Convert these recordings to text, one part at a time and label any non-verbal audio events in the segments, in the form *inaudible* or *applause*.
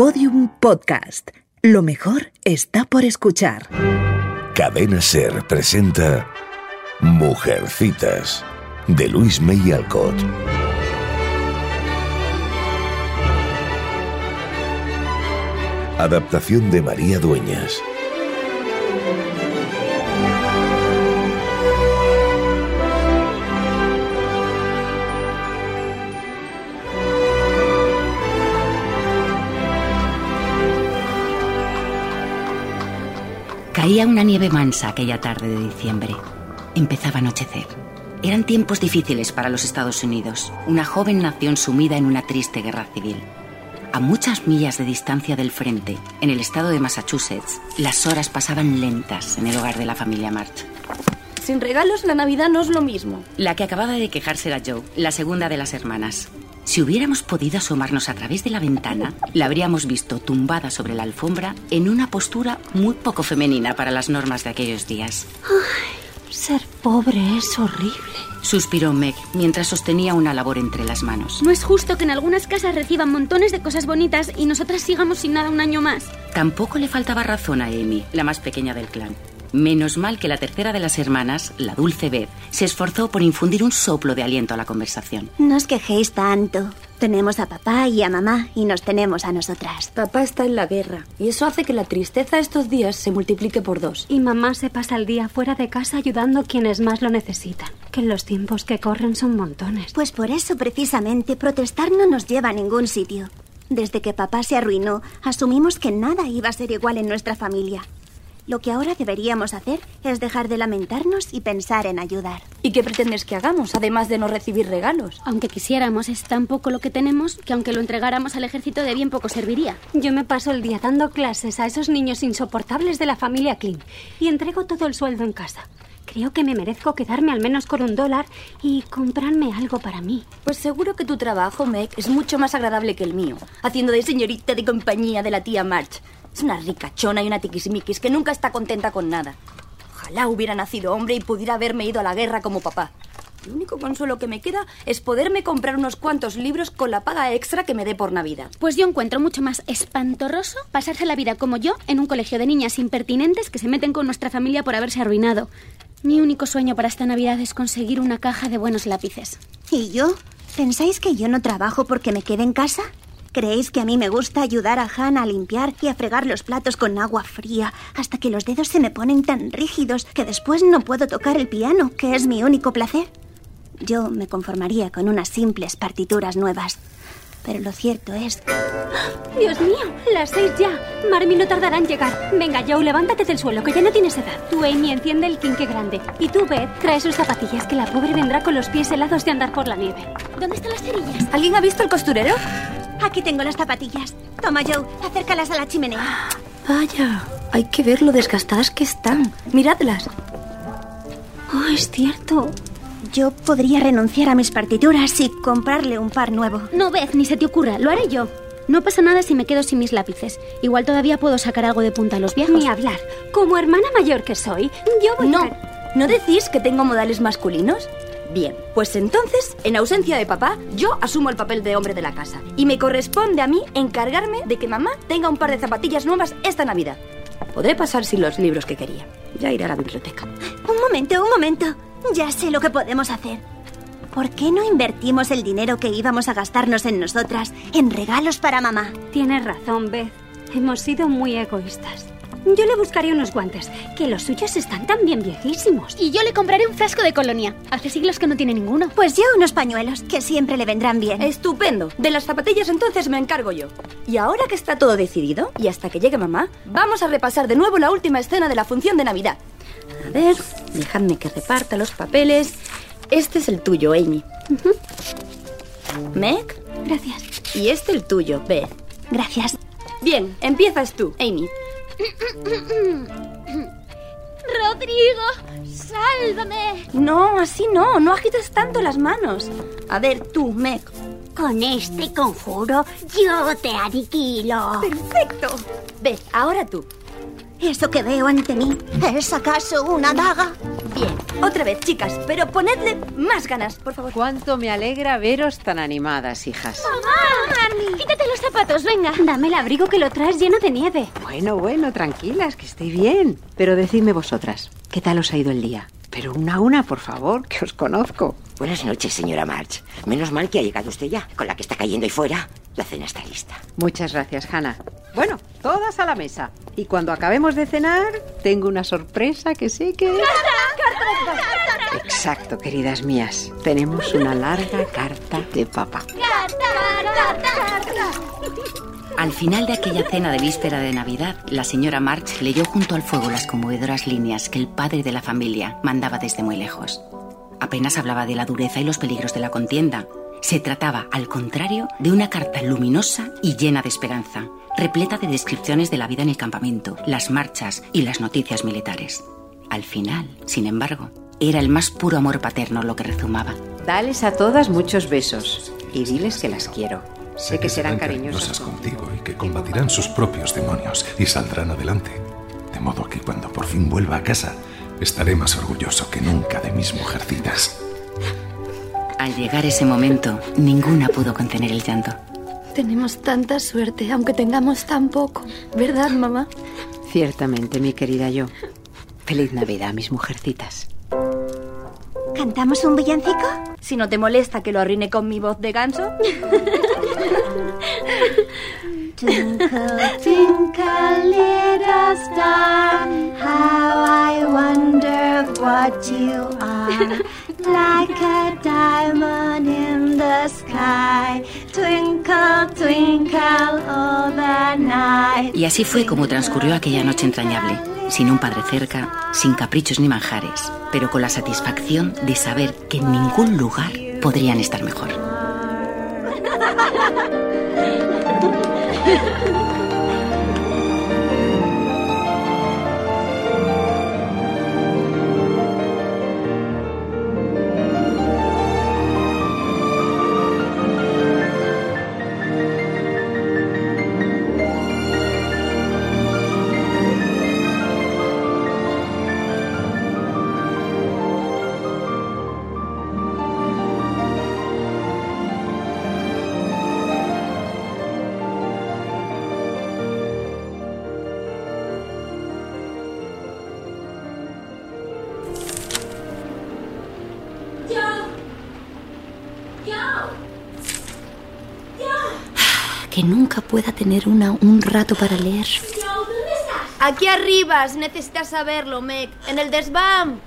Podium Podcast. Lo mejor está por escuchar. Cadena Ser presenta Mujercitas de Luis May Alcott. Adaptación de María Dueñas. Caía una nieve mansa aquella tarde de diciembre. Empezaba a anochecer. Eran tiempos difíciles para los Estados Unidos, una joven nación sumida en una triste guerra civil. A muchas millas de distancia del frente, en el estado de Massachusetts, las horas pasaban lentas en el hogar de la familia March. Sin regalos, la Navidad no es lo mismo. La que acababa de quejarse era Joe, la segunda de las hermanas. Si hubiéramos podido asomarnos a través de la ventana, la habríamos visto tumbada sobre la alfombra en una postura muy poco femenina para las normas de aquellos días. Ay, ser pobre es horrible. Suspiró Meg mientras sostenía una labor entre las manos. No es justo que en algunas casas reciban montones de cosas bonitas y nosotras sigamos sin nada un año más. Tampoco le faltaba razón a Amy, la más pequeña del clan. Menos mal que la tercera de las hermanas, la dulce Beth, se esforzó por infundir un soplo de aliento a la conversación. No os quejéis tanto. Tenemos a papá y a mamá y nos tenemos a nosotras. Papá está en la guerra y eso hace que la tristeza estos días se multiplique por dos. Y mamá se pasa el día fuera de casa ayudando a quienes más lo necesitan. Que los tiempos que corren son montones. Pues por eso precisamente protestar no nos lleva a ningún sitio. Desde que papá se arruinó, asumimos que nada iba a ser igual en nuestra familia. Lo que ahora deberíamos hacer es dejar de lamentarnos y pensar en ayudar. ¿Y qué pretendes que hagamos, además de no recibir regalos? Aunque quisiéramos, es tan poco lo que tenemos que aunque lo entregáramos al ejército de bien poco serviría. Yo me paso el día dando clases a esos niños insoportables de la familia Klein y entrego todo el sueldo en casa. Creo que me merezco quedarme al menos con un dólar y comprarme algo para mí. Pues seguro que tu trabajo, Meg, es mucho más agradable que el mío, haciendo de señorita de compañía de la tía March. Es una ricachona y una tiquismiquis que nunca está contenta con nada. Ojalá hubiera nacido hombre y pudiera haberme ido a la guerra como papá. El único consuelo que me queda es poderme comprar unos cuantos libros con la paga extra que me dé por Navidad. Pues yo encuentro mucho más espantorroso pasarse la vida como yo en un colegio de niñas impertinentes que se meten con nuestra familia por haberse arruinado. Mi único sueño para esta Navidad es conseguir una caja de buenos lápices. ¿Y yo? ¿Pensáis que yo no trabajo porque me quede en casa? ¿Creéis que a mí me gusta ayudar a Hannah a limpiar y a fregar los platos con agua fría hasta que los dedos se me ponen tan rígidos que después no puedo tocar el piano, que es mi único placer? Yo me conformaría con unas simples partituras nuevas. Pero lo cierto es... ¡Dios mío! ¡Las seis ya! Marmy no tardará en llegar. Venga, Joe, levántate del suelo, que ya no tienes edad. Tú, Amy, enciende el quinque grande. Y tú, Beth, trae sus zapatillas, que la pobre vendrá con los pies helados de andar por la nieve. ¿Dónde están las cerillas? ¿Alguien ha visto el costurero? Aquí tengo las zapatillas. Toma, Joe, acércalas a la chimenea. Vaya, hay que ver lo desgastadas que están. Miradlas. Oh, es cierto. Yo podría renunciar a mis partituras y comprarle un par nuevo. No, Beth, ni se te ocurra. Lo haré yo. No pasa nada si me quedo sin mis lápices. Igual todavía puedo sacar algo de punta a los viejos. Ni hablar. Como hermana mayor que soy, yo voy No, a... ¿no decís que tengo modales masculinos? Bien, pues entonces, en ausencia de papá, yo asumo el papel de hombre de la casa. Y me corresponde a mí encargarme de que mamá tenga un par de zapatillas nuevas esta Navidad. Podré pasar sin los libros que quería. Ya iré a la biblioteca. Un momento, un momento. Ya sé lo que podemos hacer. ¿Por qué no invertimos el dinero que íbamos a gastarnos en nosotras en regalos para mamá? Tienes razón, Beth. Hemos sido muy egoístas. Yo le buscaré unos guantes, que los suyos están también viejísimos. Y yo le compraré un frasco de colonia. Hace siglos que no tiene ninguno. Pues yo unos pañuelos, que siempre le vendrán bien. Estupendo. De las zapatillas entonces me encargo yo. Y ahora que está todo decidido, y hasta que llegue mamá, vamos a repasar de nuevo la última escena de la función de Navidad. A ver, dejadme que reparta los papeles. Este es el tuyo, Amy. Meg. Gracias. Y este el tuyo, Beth. Gracias. Bien, empiezas tú, Amy. Rodrigo, sálvame. No, así no, no agites tanto las manos. A ver, tú, Meg. Con este conjuro yo te aniquilo. Perfecto. Ve, ahora tú. ¿Eso que veo ante mí es acaso una daga? Bien, otra vez, chicas, pero ponedle más ganas, por favor. Cuánto me alegra veros tan animadas, hijas. ¡Mamá! Quítate los zapatos, venga. Dame el abrigo que lo traes lleno de nieve. Bueno, bueno, tranquilas, que estoy bien. Pero decidme vosotras, ¿qué tal os ha ido el día? Pero una a una, por favor, que os conozco. Buenas noches, señora March. Menos mal que ha llegado usted ya. Con la que está cayendo ahí fuera, la cena está lista. Muchas gracias, Hannah. Bueno, todas a la mesa. Y cuando acabemos de cenar, tengo una sorpresa que sé que... Exacto, queridas mías. Tenemos una larga carta de papá. Al final de aquella cena de víspera de Navidad, la señora March leyó junto al fuego las conmovedoras líneas que el padre de la familia mandaba desde muy lejos. Apenas hablaba de la dureza y los peligros de la contienda. Se trataba, al contrario, de una carta luminosa y llena de esperanza, repleta de descripciones de la vida en el campamento, las marchas y las noticias militares. Al final, sin embargo, era el más puro amor paterno lo que rezumaba. Dales a todas muchos besos y diles que las quiero. Sé que serán cariñosas contigo y que combatirán sus propios demonios y saldrán adelante. De modo que cuando por fin vuelva a casa, estaré más orgulloso que nunca de mis mujercitas. Al llegar ese momento, ninguna pudo contener el llanto. Tenemos tanta suerte, aunque tengamos tan poco. ¿Verdad, mamá? Ciertamente, mi querida yo. Feliz Navidad, mis mujercitas. ¿Cantamos un villancico? Si no te molesta que lo arruine con mi voz de ganso. *laughs* Twinkle, twinkle, little star, how I wonder what you are. Like a diamond in the sky, twinkle, twinkle all the night. Y así fue como transcurrió aquella noche entrañable, sin un padre cerca, sin caprichos ni manjares, pero con la satisfacción de saber que en ningún lugar podrían estar mejor. Nunca pueda tener una un rato para leer. Aquí arriba, necesitas saberlo, Meg. En el desván.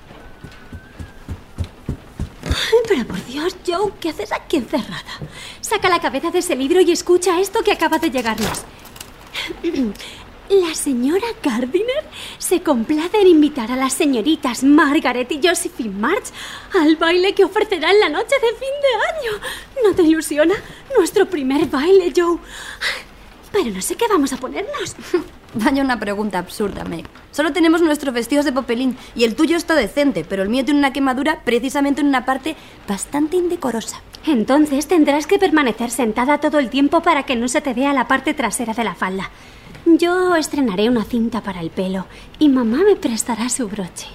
Pero por Dios, Joe, ¿qué haces aquí encerrada? Saca la cabeza de ese libro y escucha esto que acaba de llegarnos. *clears throat* La señora Gardiner se complace en invitar a las señoritas Margaret y Josephine March al baile que ofrecerá en la noche de fin de año. ¿No te ilusiona? Nuestro primer baile, Joe. Pero no sé qué vamos a ponernos. *laughs* Vaya una pregunta absurda, Meg. Solo tenemos nuestros vestidos de popelín y el tuyo está decente, pero el mío tiene una quemadura precisamente en una parte bastante indecorosa. Entonces tendrás que permanecer sentada todo el tiempo para que no se te vea la parte trasera de la falda. Yo estrenaré una cinta para el pelo y mamá me prestará su broche.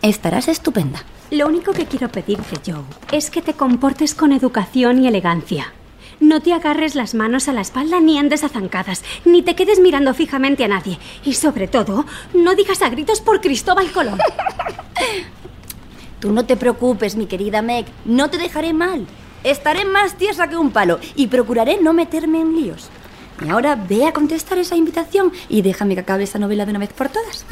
Estarás estupenda. Lo único que quiero pedirte, Joe, es que te comportes con educación y elegancia. No te agarres las manos a la espalda ni andes a zancadas, ni te quedes mirando fijamente a nadie. Y sobre todo, no digas a gritos por Cristóbal Colón. *laughs* Tú no te preocupes, mi querida Meg. No te dejaré mal. Estaré más tiesa que un palo y procuraré no meterme en líos. Y ahora ve a contestar esa invitación y déjame que acabe esta novela de una vez por todas.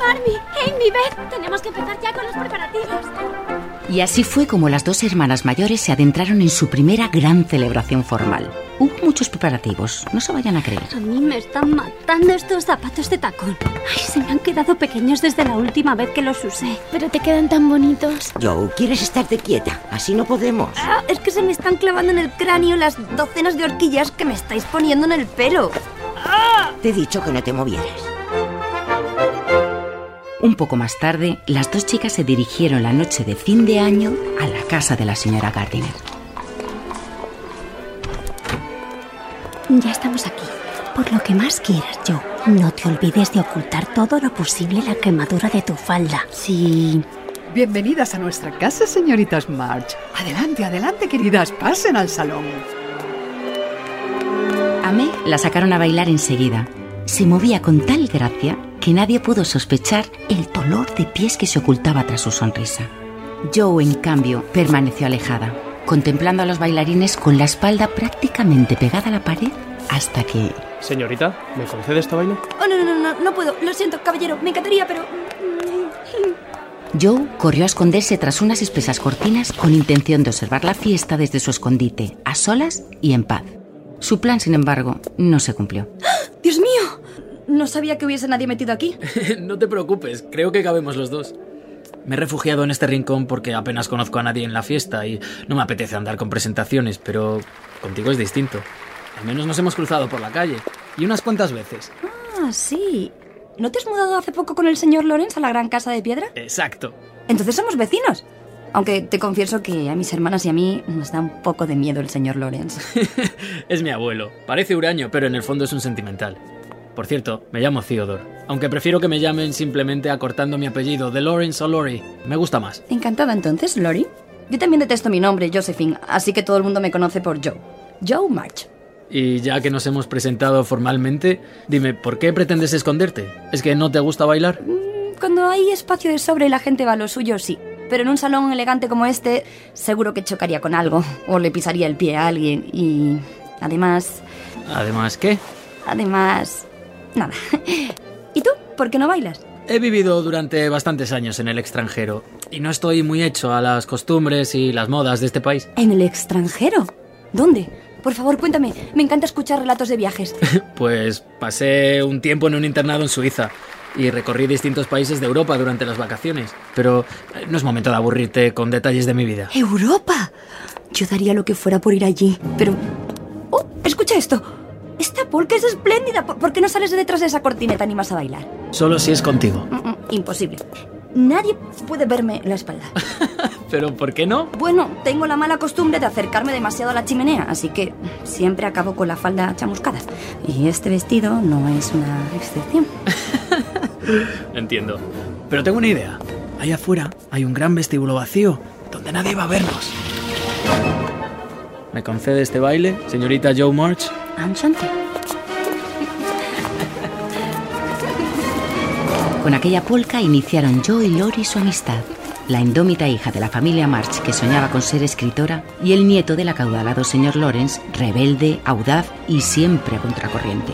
Marmy, Amy, Beth, tenemos que empezar ya con los preparativos. Y así fue como las dos hermanas mayores se adentraron en su primera gran celebración formal. Hubo muchos preparativos, no se vayan a creer. A mí me están matando estos zapatos de tacón. Ay, se me han quedado pequeños desde la última vez que los usé. Pero te quedan tan bonitos. Joe, ¿quieres estarte quieta? Así no podemos. Ah, es que se me están clavando en el cráneo las docenas de horquillas que me estáis poniendo en el pelo. Te he dicho que no te movieras. Un poco más tarde, las dos chicas se dirigieron la noche de fin de año a la casa de la señora Gardiner. Ya estamos aquí. Por lo que más quieras, Joe, no te olvides de ocultar todo lo posible la quemadura de tu falda. Sí, Bienvenidas a nuestra casa, señoritas March. Adelante, adelante, queridas, pasen al salón. A Meg la sacaron a bailar enseguida. Se movía con tal gracia que nadie pudo sospechar el dolor de pies que se ocultaba tras su sonrisa. Joe, en cambio, permaneció alejada, contemplando a los bailarines con la espalda prácticamente pegada a la pared hasta que... Señorita, ¿me concede este baile? Oh, no, no, no, no, no puedo. Lo siento, caballero. Me encantaría, pero... Joe corrió a esconderse tras unas espesas cortinas con intención de observar la fiesta desde su escondite, a solas y en paz. Su plan, sin embargo, no se cumplió. ¡Dios mío! No sabía que hubiese nadie metido aquí. *laughs* no te preocupes, creo que cabemos los dos. Me he refugiado en este rincón porque apenas conozco a nadie en la fiesta y no me apetece andar con presentaciones, pero contigo es distinto. Al menos nos hemos cruzado por la calle. Y unas cuantas veces. Ah, sí. ¿No te has mudado hace poco con el señor Lorenz a la gran casa de piedra? Exacto. Entonces somos vecinos. Aunque te confieso que a mis hermanas y a mí nos da un poco de miedo el señor Lorenz. *laughs* es mi abuelo. Parece huraño, pero en el fondo es un sentimental. Por cierto, me llamo Theodore, aunque prefiero que me llamen simplemente acortando mi apellido de Lawrence o Lori. Me gusta más. Encantada entonces, Lori. Yo también detesto mi nombre, Josephine, así que todo el mundo me conoce por Joe. Joe March. Y ya que nos hemos presentado formalmente, dime, ¿por qué pretendes esconderte? ¿Es que no te gusta bailar? Mm, cuando hay espacio de sobre y la gente va a lo suyo, sí. Pero en un salón elegante como este, seguro que chocaría con algo, o le pisaría el pie a alguien, y... Además... ¿Además qué? Además... Nada. *laughs* ¿Y tú? ¿Por qué no bailas? He vivido durante bastantes años en el extranjero y no estoy muy hecho a las costumbres y las modas de este país. ¿En el extranjero? ¿Dónde? Por favor, cuéntame. Me encanta escuchar relatos de viajes. *laughs* pues pasé un tiempo en un internado en Suiza y recorrí distintos países de Europa durante las vacaciones. Pero eh, no es momento de aburrirte con detalles de mi vida. ¿Europa? Yo daría lo que fuera por ir allí, pero... ¡Oh! Escucha esto. Esta polka es espléndida. ¿Por qué no sales de detrás de esa cortineta ni más a bailar? Solo si es contigo. Mm, mm, imposible. Nadie puede verme la espalda. *laughs* ¿Pero por qué no? Bueno, tengo la mala costumbre de acercarme demasiado a la chimenea, así que siempre acabo con la falda chamuscada. Y este vestido no es una excepción. *laughs* Entiendo. Pero tengo una idea. Allá afuera hay un gran vestíbulo vacío donde nadie va a vernos. ¿Me concede este baile, señorita Joe March? Con aquella polca iniciaron Joe y Lori su amistad. La indómita hija de la familia March, que soñaba con ser escritora, y el nieto del acaudalado señor Lawrence, rebelde, audaz y siempre contracorriente.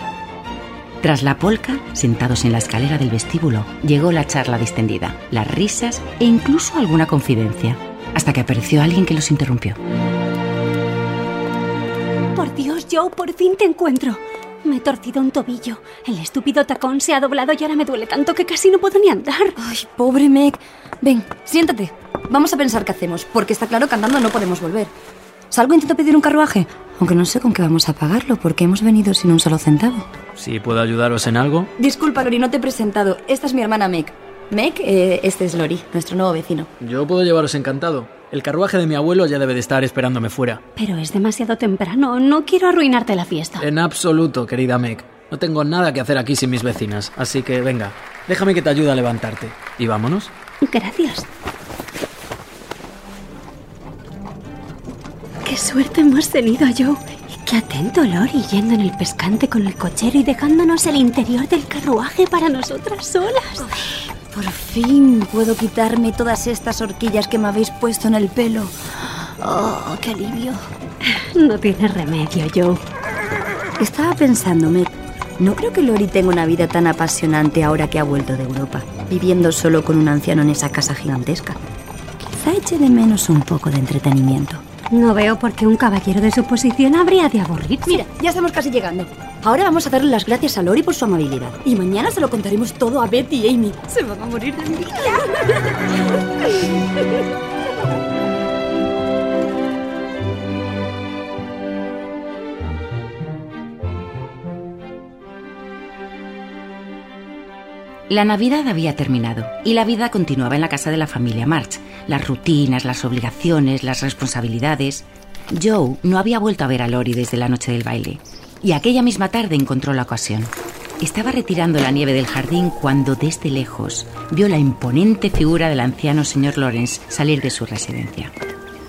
Tras la polca, sentados en la escalera del vestíbulo, llegó la charla distendida, las risas e incluso alguna confidencia, hasta que apareció alguien que los interrumpió. Dios, Joe, por fin te encuentro. Me he torcido un tobillo. El estúpido tacón se ha doblado y ahora me duele tanto que casi no puedo ni andar. Ay, pobre Meg. Ven, siéntate. Vamos a pensar qué hacemos, porque está claro que andando no podemos volver. ¿Salgo e intento pedir un carruaje? Aunque no sé con qué vamos a pagarlo, porque hemos venido sin un solo centavo. Si puedo ayudaros en algo. Disculpa, Lori, no te he presentado. Esta es mi hermana Meg. Meg, eh, este es Lori, nuestro nuevo vecino. Yo puedo llevaros encantado. El carruaje de mi abuelo ya debe de estar esperándome fuera. Pero es demasiado temprano. No quiero arruinarte la fiesta. En absoluto, querida Meg. No tengo nada que hacer aquí sin mis vecinas. Así que venga, déjame que te ayude a levantarte. ¿Y vámonos? Gracias. Qué suerte hemos tenido, Joe. Y qué atento Lori yendo en el pescante con el cochero y dejándonos el interior del carruaje para nosotras solas. Por fin puedo quitarme todas estas horquillas que me habéis puesto en el pelo. Oh, qué alivio. No tiene remedio, Joe. Estaba pensándome, no creo que Lori tenga una vida tan apasionante ahora que ha vuelto de Europa, viviendo solo con un anciano en esa casa gigantesca. Quizá eche de menos un poco de entretenimiento. No veo por qué un caballero de su posición habría de aburrirse. Mira, ya estamos casi llegando. Ahora vamos a darle las gracias a Lori por su amabilidad. Y mañana se lo contaremos todo a Betty y Amy. Se van a morir de envidia. *laughs* La Navidad había terminado y la vida continuaba en la casa de la familia March. Las rutinas, las obligaciones, las responsabilidades. Joe no había vuelto a ver a Lori desde la noche del baile y aquella misma tarde encontró la ocasión. Estaba retirando la nieve del jardín cuando desde lejos vio la imponente figura del anciano señor Lawrence salir de su residencia.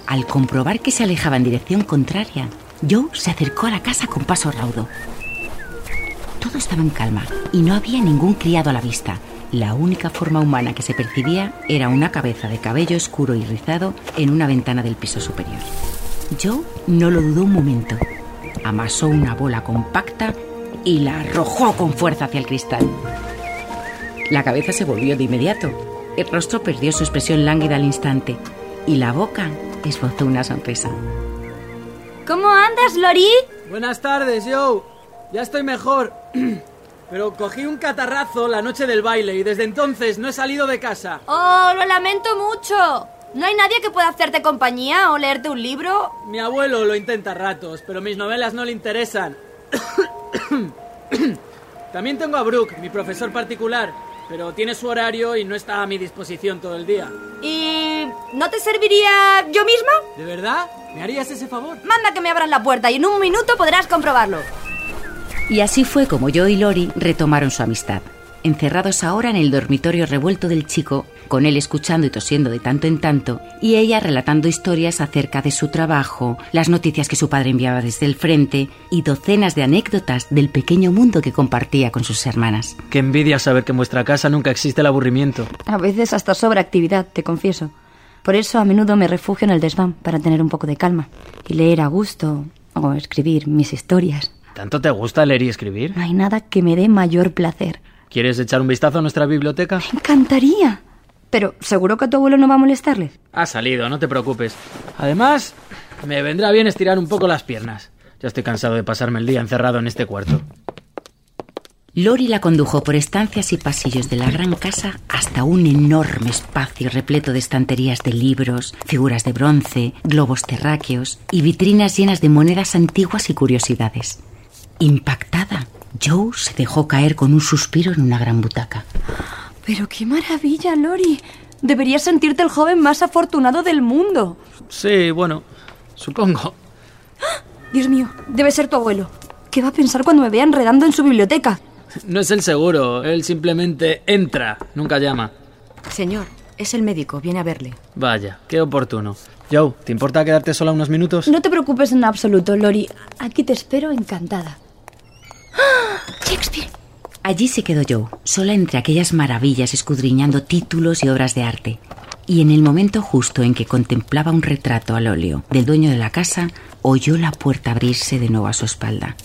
Al comprobar que se alejaba en dirección contraria, Joe se acercó a la casa con paso raudo. Todo estaba en calma y no había ningún criado a la vista. La única forma humana que se percibía era una cabeza de cabello oscuro y rizado en una ventana del piso superior. Joe no lo dudó un momento. Amasó una bola compacta y la arrojó con fuerza hacia el cristal. La cabeza se volvió de inmediato. El rostro perdió su expresión lánguida al instante y la boca esbozó una sonrisa. ¿Cómo andas, Lori? Buenas tardes, Joe. Ya estoy mejor. *clears throat* Pero cogí un catarrazo la noche del baile y desde entonces no he salido de casa. Oh, lo lamento mucho. ¿No hay nadie que pueda hacerte compañía o leerte un libro? Mi abuelo lo intenta a ratos, pero mis novelas no le interesan. *clears throat* También tengo a Brooke, mi profesor particular, pero tiene su horario y no está a mi disposición todo el día. ¿Y no te serviría yo misma? ¿De verdad? ¿Me harías ese favor? Manda que me abran la puerta y en un minuto podrás comprobarlo. Y así fue como Joe y Lori retomaron su amistad. Encerrados ahora en el dormitorio revuelto del chico, con él escuchando y tosiendo de tanto en tanto, y ella relatando historias acerca de su trabajo, las noticias que su padre enviaba desde el frente y docenas de anécdotas del pequeño mundo que compartía con sus hermanas. Qué envidia saber que en vuestra casa nunca existe el aburrimiento. A veces hasta sobra actividad, te confieso. Por eso a menudo me refugio en el desván para tener un poco de calma y leer a gusto o escribir mis historias. ¿Tanto te gusta leer y escribir? No hay nada que me dé mayor placer. ¿Quieres echar un vistazo a nuestra biblioteca? Me encantaría. Pero seguro que a tu abuelo no va a molestarle. Ha salido, no te preocupes. Además, me vendrá bien estirar un poco las piernas. Ya estoy cansado de pasarme el día encerrado en este cuarto. Lori la condujo por estancias y pasillos de la gran casa hasta un enorme espacio repleto de estanterías de libros, figuras de bronce, globos terráqueos y vitrinas llenas de monedas antiguas y curiosidades. Impactada, Joe se dejó caer con un suspiro en una gran butaca. Pero qué maravilla, Lori. Deberías sentirte el joven más afortunado del mundo. Sí, bueno, supongo. *gasps* Dios mío, debe ser tu abuelo. ¿Qué va a pensar cuando me vea enredando en su biblioteca? No es el seguro, él simplemente entra, nunca llama. Señor, es el médico, viene a verle. Vaya, qué oportuno. Joe, ¿te importa quedarte sola unos minutos? No te preocupes en absoluto, Lori. Aquí te espero encantada. ¡Shakespeare! Allí se quedó Joe, sola entre aquellas maravillas, escudriñando títulos y obras de arte. Y en el momento justo en que contemplaba un retrato al óleo del dueño de la casa, oyó la puerta abrirse de nuevo a su espalda.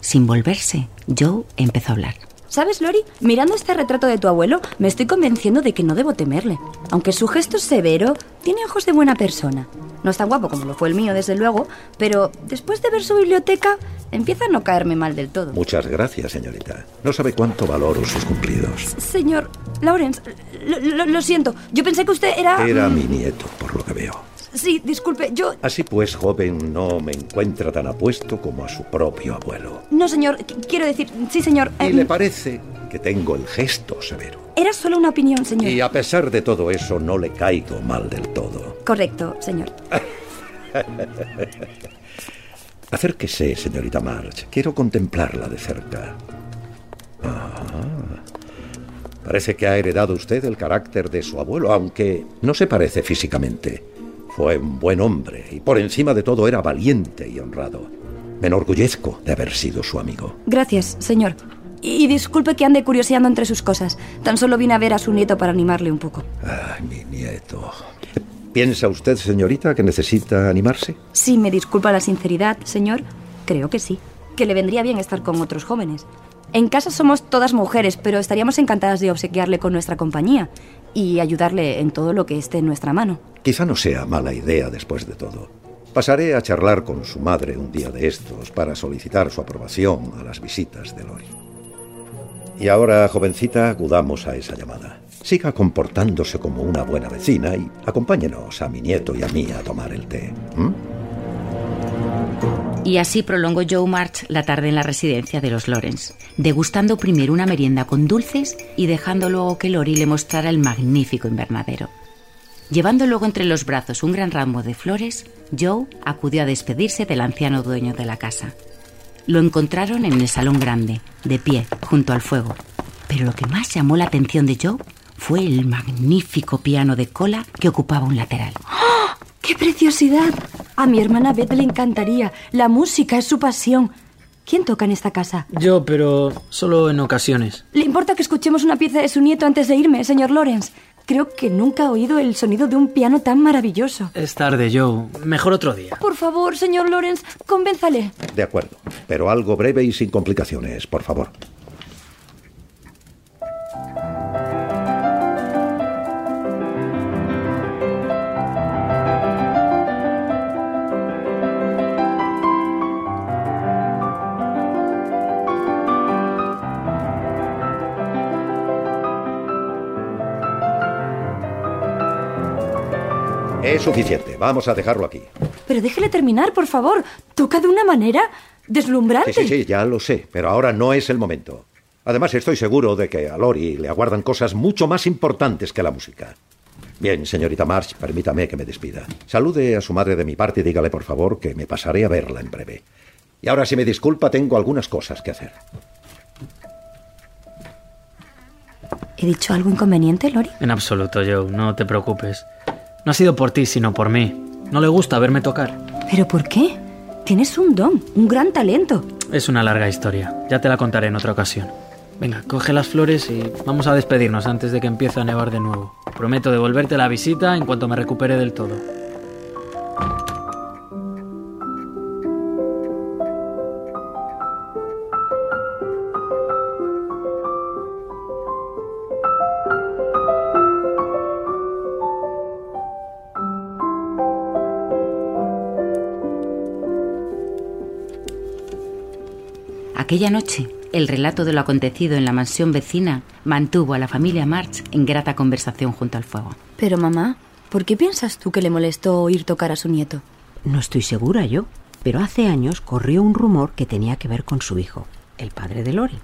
Sin volverse, Joe empezó a hablar. ¿Sabes, Lori? Mirando este retrato de tu abuelo, me estoy convenciendo de que no debo temerle. Aunque su gesto es severo, tiene ojos de buena persona. No es tan guapo como lo fue el mío, desde luego, pero después de ver su biblioteca, empieza a no caerme mal del todo. Muchas gracias, señorita. No sabe cuánto valoro sus cumplidos. Señor Lawrence, lo, lo- lo siento. Yo pensé que usted era... Era mi nieto, por lo que veo. Sí, disculpe, yo... Así pues, joven, no me encuentra tan apuesto como a su propio abuelo. No, señor, qu- quiero decir... Sí, señor. Y em, le parece que tengo el gesto severo. Era solo una opinión, señor. Y a pesar de todo eso, no le caigo mal del todo. Correcto, señor. *laughs* Acérquese, señorita March. Quiero contemplarla de cerca. Ah, parece que ha heredado usted el carácter de su abuelo, aunque no se parece físicamente. Fue un buen hombre y por encima de todo era valiente y honrado. Me enorgullezco de haber sido su amigo. Gracias, señor. Y disculpe que ande curioseando entre sus cosas. Tan solo vine a ver a su nieto para animarle un poco. Ay, mi nieto. ¿Piensa usted, señorita, que necesita animarse? Si me disculpa la sinceridad, señor, creo que sí. Que le vendría bien estar con otros jóvenes. En casa somos todas mujeres, pero estaríamos encantadas de obsequiarle con nuestra compañía y ayudarle en todo lo que esté en nuestra mano. Quizá no sea mala idea después de todo. Pasaré a charlar con su madre un día de estos para solicitar su aprobación a las visitas de Lori. Y ahora, jovencita, acudamos a esa llamada. Siga comportándose como una buena vecina y acompáñenos a mi nieto y a mí a tomar el té. Y así prolongó Joe March la tarde en la residencia de los Lawrence, degustando primero una merienda con dulces y dejando luego que Lori le mostrara el magnífico invernadero. Llevando luego entre los brazos un gran ramo de flores, Joe acudió a despedirse del anciano dueño de la casa. Lo encontraron en el salón grande, de pie, junto al fuego. Pero lo que más llamó la atención de Joe fue el magnífico piano de cola que ocupaba un lateral. ¡Oh! ¡Qué preciosidad! A mi hermana Beth le encantaría. La música es su pasión. ¿Quién toca en esta casa? Yo, pero solo en ocasiones. ¿Le importa que escuchemos una pieza de su nieto antes de irme, señor Lawrence? Creo que nunca he oído el sonido de un piano tan maravilloso. Es tarde, Joe. Mejor otro día. Por favor, señor Lawrence, convénzale. De acuerdo, pero algo breve y sin complicaciones, por favor. Suficiente, vamos a dejarlo aquí. Pero déjele terminar, por favor. Toca de una manera deslumbrante. Sí, sí, sí, ya lo sé, pero ahora no es el momento. Además, estoy seguro de que a Lori le aguardan cosas mucho más importantes que la música. Bien, señorita March, permítame que me despida. Salude a su madre de mi parte y dígale, por favor, que me pasaré a verla en breve. Y ahora, si me disculpa, tengo algunas cosas que hacer. ¿He dicho algo inconveniente, Lori? En absoluto, Joe, no te preocupes. No ha sido por ti, sino por mí. No le gusta verme tocar. ¿Pero por qué? Tienes un don, un gran talento. Es una larga historia. Ya te la contaré en otra ocasión. Venga, coge las flores y vamos a despedirnos antes de que empiece a nevar de nuevo. Prometo devolverte la visita en cuanto me recupere del todo. Aquella noche, el relato de lo acontecido en la mansión vecina mantuvo a la familia March en grata conversación junto al fuego. Pero mamá, ¿por qué piensas tú que le molestó oír tocar a su nieto? No estoy segura yo, pero hace años corrió un rumor que tenía que ver con su hijo, el padre de Lori.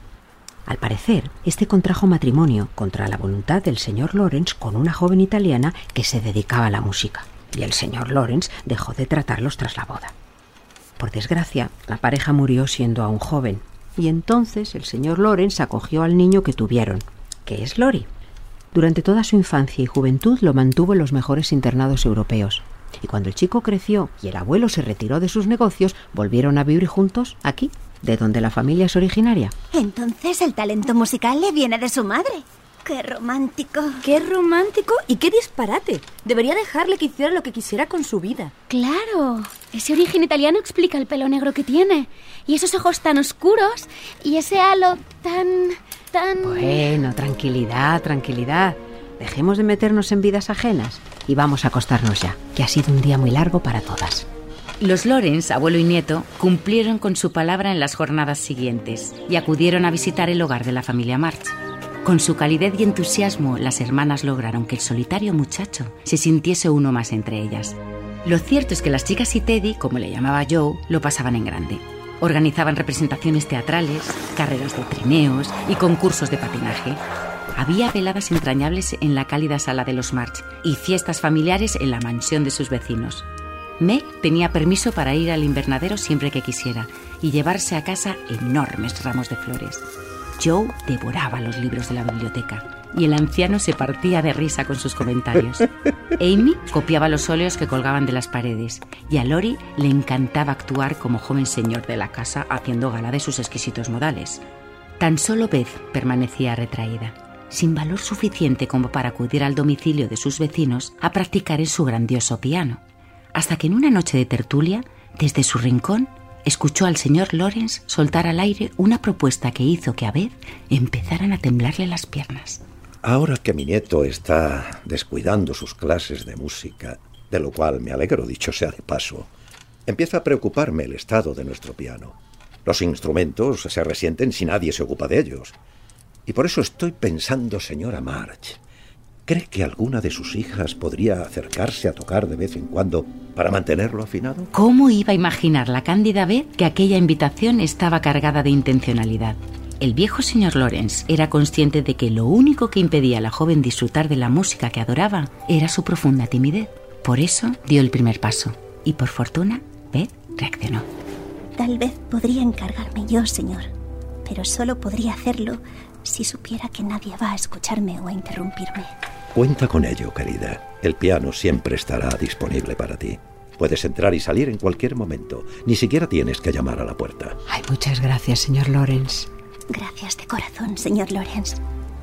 Al parecer, este contrajo matrimonio contra la voluntad del señor Lawrence con una joven italiana que se dedicaba a la música, y el señor Lawrence dejó de tratarlos tras la boda. Por desgracia, la pareja murió siendo aún joven, y entonces el señor Lawrence acogió al niño que tuvieron, que es Lori. Durante toda su infancia y juventud lo mantuvo en los mejores internados europeos. Y cuando el chico creció y el abuelo se retiró de sus negocios, volvieron a vivir juntos aquí, de donde la familia es originaria. Entonces el talento musical le viene de su madre. ¡Qué romántico! ¡Qué romántico y qué disparate! Debería dejarle que hiciera lo que quisiera con su vida. Claro, ese origen italiano explica el pelo negro que tiene. Y esos ojos tan oscuros y ese halo tan... tan... Bueno, tranquilidad, tranquilidad. Dejemos de meternos en vidas ajenas y vamos a acostarnos ya, que ha sido un día muy largo para todas. Los Lorenz, abuelo y nieto, cumplieron con su palabra en las jornadas siguientes y acudieron a visitar el hogar de la familia March. Con su calidez y entusiasmo, las hermanas lograron que el solitario muchacho se sintiese uno más entre ellas. Lo cierto es que las chicas y Teddy, como le llamaba Joe, lo pasaban en grande. Organizaban representaciones teatrales, carreras de trineos y concursos de patinaje. Había veladas entrañables en la cálida sala de los March y fiestas familiares en la mansión de sus vecinos. Meg tenía permiso para ir al invernadero siempre que quisiera y llevarse a casa enormes ramos de flores. Joe devoraba los libros de la biblioteca y el anciano se partía de risa con sus comentarios. *laughs* Amy copiaba los óleos que colgaban de las paredes y a Lori le encantaba actuar como joven señor de la casa haciendo gala de sus exquisitos modales. Tan solo Beth permanecía retraída, sin valor suficiente como para acudir al domicilio de sus vecinos a practicar en su grandioso piano, hasta que en una noche de tertulia, desde su rincón, escuchó al señor Lawrence soltar al aire una propuesta que hizo que a Beth empezaran a temblarle las piernas. Ahora que mi nieto está descuidando sus clases de música, de lo cual me alegro, dicho sea de paso, empieza a preocuparme el estado de nuestro piano. Los instrumentos se resienten si nadie se ocupa de ellos. Y por eso estoy pensando, señora March, ¿cree que alguna de sus hijas podría acercarse a tocar de vez en cuando para mantenerlo afinado? ¿Cómo iba a imaginar la cándida Beth que aquella invitación estaba cargada de intencionalidad? El viejo señor Lawrence era consciente de que lo único que impedía a la joven disfrutar de la música que adoraba era su profunda timidez. Por eso dio el primer paso. Y por fortuna, Beth reaccionó. Tal vez podría encargarme yo, señor, pero solo podría hacerlo si supiera que nadie va a escucharme o a interrumpirme. Cuenta con ello, querida. El piano siempre estará disponible para ti. Puedes entrar y salir en cualquier momento. Ni siquiera tienes que llamar a la puerta. Ay, muchas gracias, señor Lawrence. Gracias de corazón, señor Lawrence.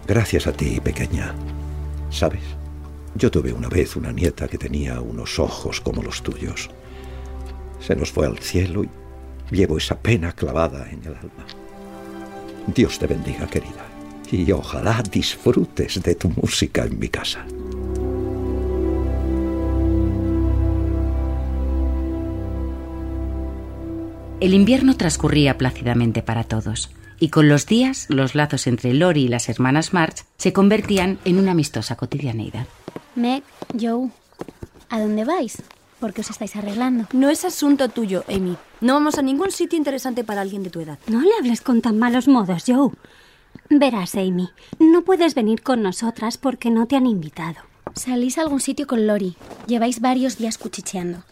Gracias a ti, pequeña. ¿Sabes? Yo tuve una vez una nieta que tenía unos ojos como los tuyos. Se nos fue al cielo y llevo esa pena clavada en el alma. Dios te bendiga, querida. Y ojalá disfrutes de tu música en mi casa. El invierno transcurría plácidamente para todos, y con los días los lazos entre Lori y las hermanas March se convertían en una amistosa cotidianeidad. Meg, Joe, ¿a dónde vais? ¿Por qué os estáis arreglando? No es asunto tuyo, Amy. No vamos a ningún sitio interesante para alguien de tu edad. No le hables con tan malos modos, Joe. Verás, Amy, no puedes venir con nosotras porque no te han invitado. Salís a algún sitio con Lori. Lleváis varios días cuchicheando.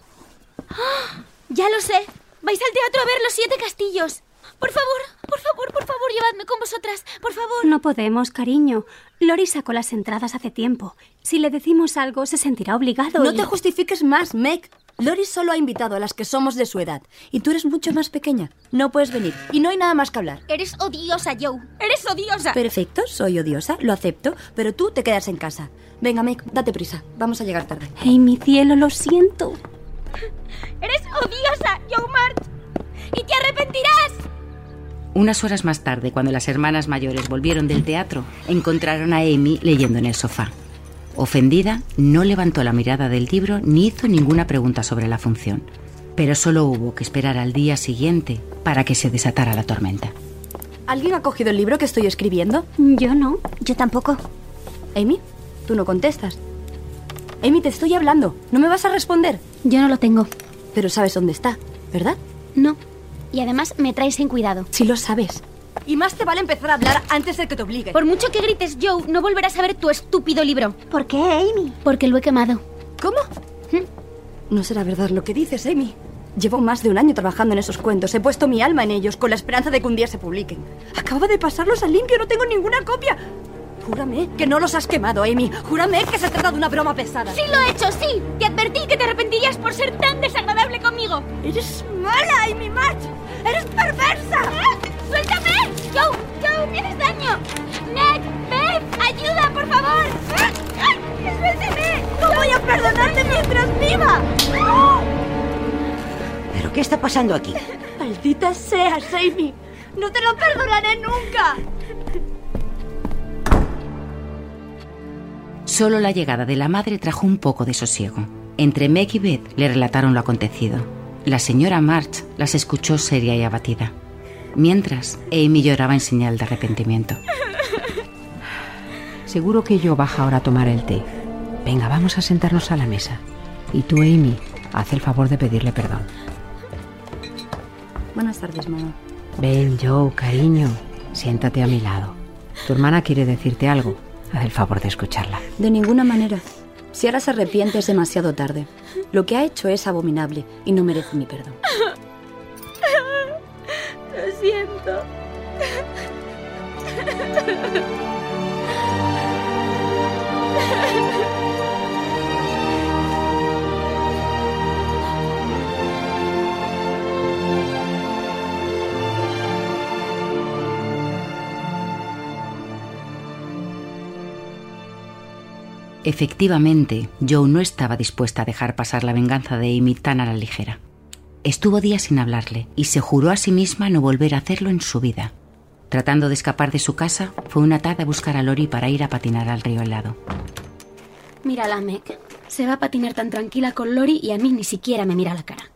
¡Ah! Ya lo sé. Vais al teatro a ver los siete castillos. Por favor, por favor, por favor, llevadme con vosotras. Por favor. No podemos, cariño. Lori sacó las entradas hace tiempo. Si le decimos algo, se sentirá obligado. No y- te justifiques más, Meg. Lori solo ha invitado a las que somos de su edad. Y tú eres mucho más pequeña. No puedes venir. Y no hay nada más que hablar. Eres odiosa, Joe. Eres odiosa. Perfecto, soy odiosa, lo acepto, pero tú te quedas en casa. Venga, Meg, date prisa. Vamos a llegar tarde. Amy, cielo, lo siento. Eres odiosa, Joe March. Y te arrepentirás. Unas horas más tarde, cuando las hermanas mayores volvieron del teatro, encontraron a Amy leyendo en el sofá. Ofendida, no levantó la mirada del libro ni hizo ninguna pregunta sobre la función. Pero solo hubo que esperar al día siguiente para que se desatara la tormenta. ¿Alguien ha cogido el libro que estoy escribiendo? Yo no. Yo tampoco. Amy, tú no contestas. Amy, te estoy hablando. ¿No me vas a responder? Yo no lo tengo. Pero sabes dónde está, ¿verdad? No. Y además me traes sin cuidado. Sí lo sabes. Y más te vale empezar a hablar antes de que te obligue. Por mucho que grites, Joe, no volverás a ver tu estúpido libro. ¿Por qué, Amy? Porque lo he quemado. ¿Cómo? No será verdad lo que dices, Amy. Llevo más de un año trabajando en esos cuentos. He puesto mi alma en ellos con la esperanza de que un día se publiquen. Acabo de pasarlos a limpio, no tengo ninguna copia. Júrame que no los has quemado, Amy. Júrame que se trata de una broma pesada. Sí lo he hecho, sí. Te advertí que te arrepentirías por ser tan desagradable conmigo. Eres mala, Amy March. Eres perversa. ¡Ah! ¡Suéltame! Joe, Joe, me haces daño. Meg, Beth, ayuda, por favor. ¡Ah! ¡Ay! ¡Suélteme! No voy a perdonarte mientras viva. ¿Pero qué está pasando aquí? Maldita seas, Amy. No te lo perdonaré nunca. Solo la llegada de la madre trajo un poco de sosiego. Entre Meg y Beth le relataron lo acontecido. La señora March las escuchó seria y abatida. Mientras, Amy lloraba en señal de arrepentimiento. *laughs* Seguro que yo baja ahora a tomar el té. Venga, vamos a sentarnos a la mesa. Y tú, Amy, haz el favor de pedirle perdón. Buenas tardes, mamá. Ven, Joe, cariño, siéntate a mi lado. Tu hermana quiere decirte algo. Haz el favor de escucharla. De ninguna manera. Si ahora se arrepiente es demasiado tarde. Lo que ha hecho es abominable y no merece mi perdón. Lo siento. Efectivamente, Joe no estaba dispuesta a dejar pasar la venganza de Amy tan a la ligera. Estuvo días sin hablarle y se juró a sí misma no volver a hacerlo en su vida. Tratando de escapar de su casa, fue una tarde a buscar a Lori para ir a patinar al río helado. Mírala, Meg. Se va a patinar tan tranquila con Lori y a mí ni siquiera me mira la cara.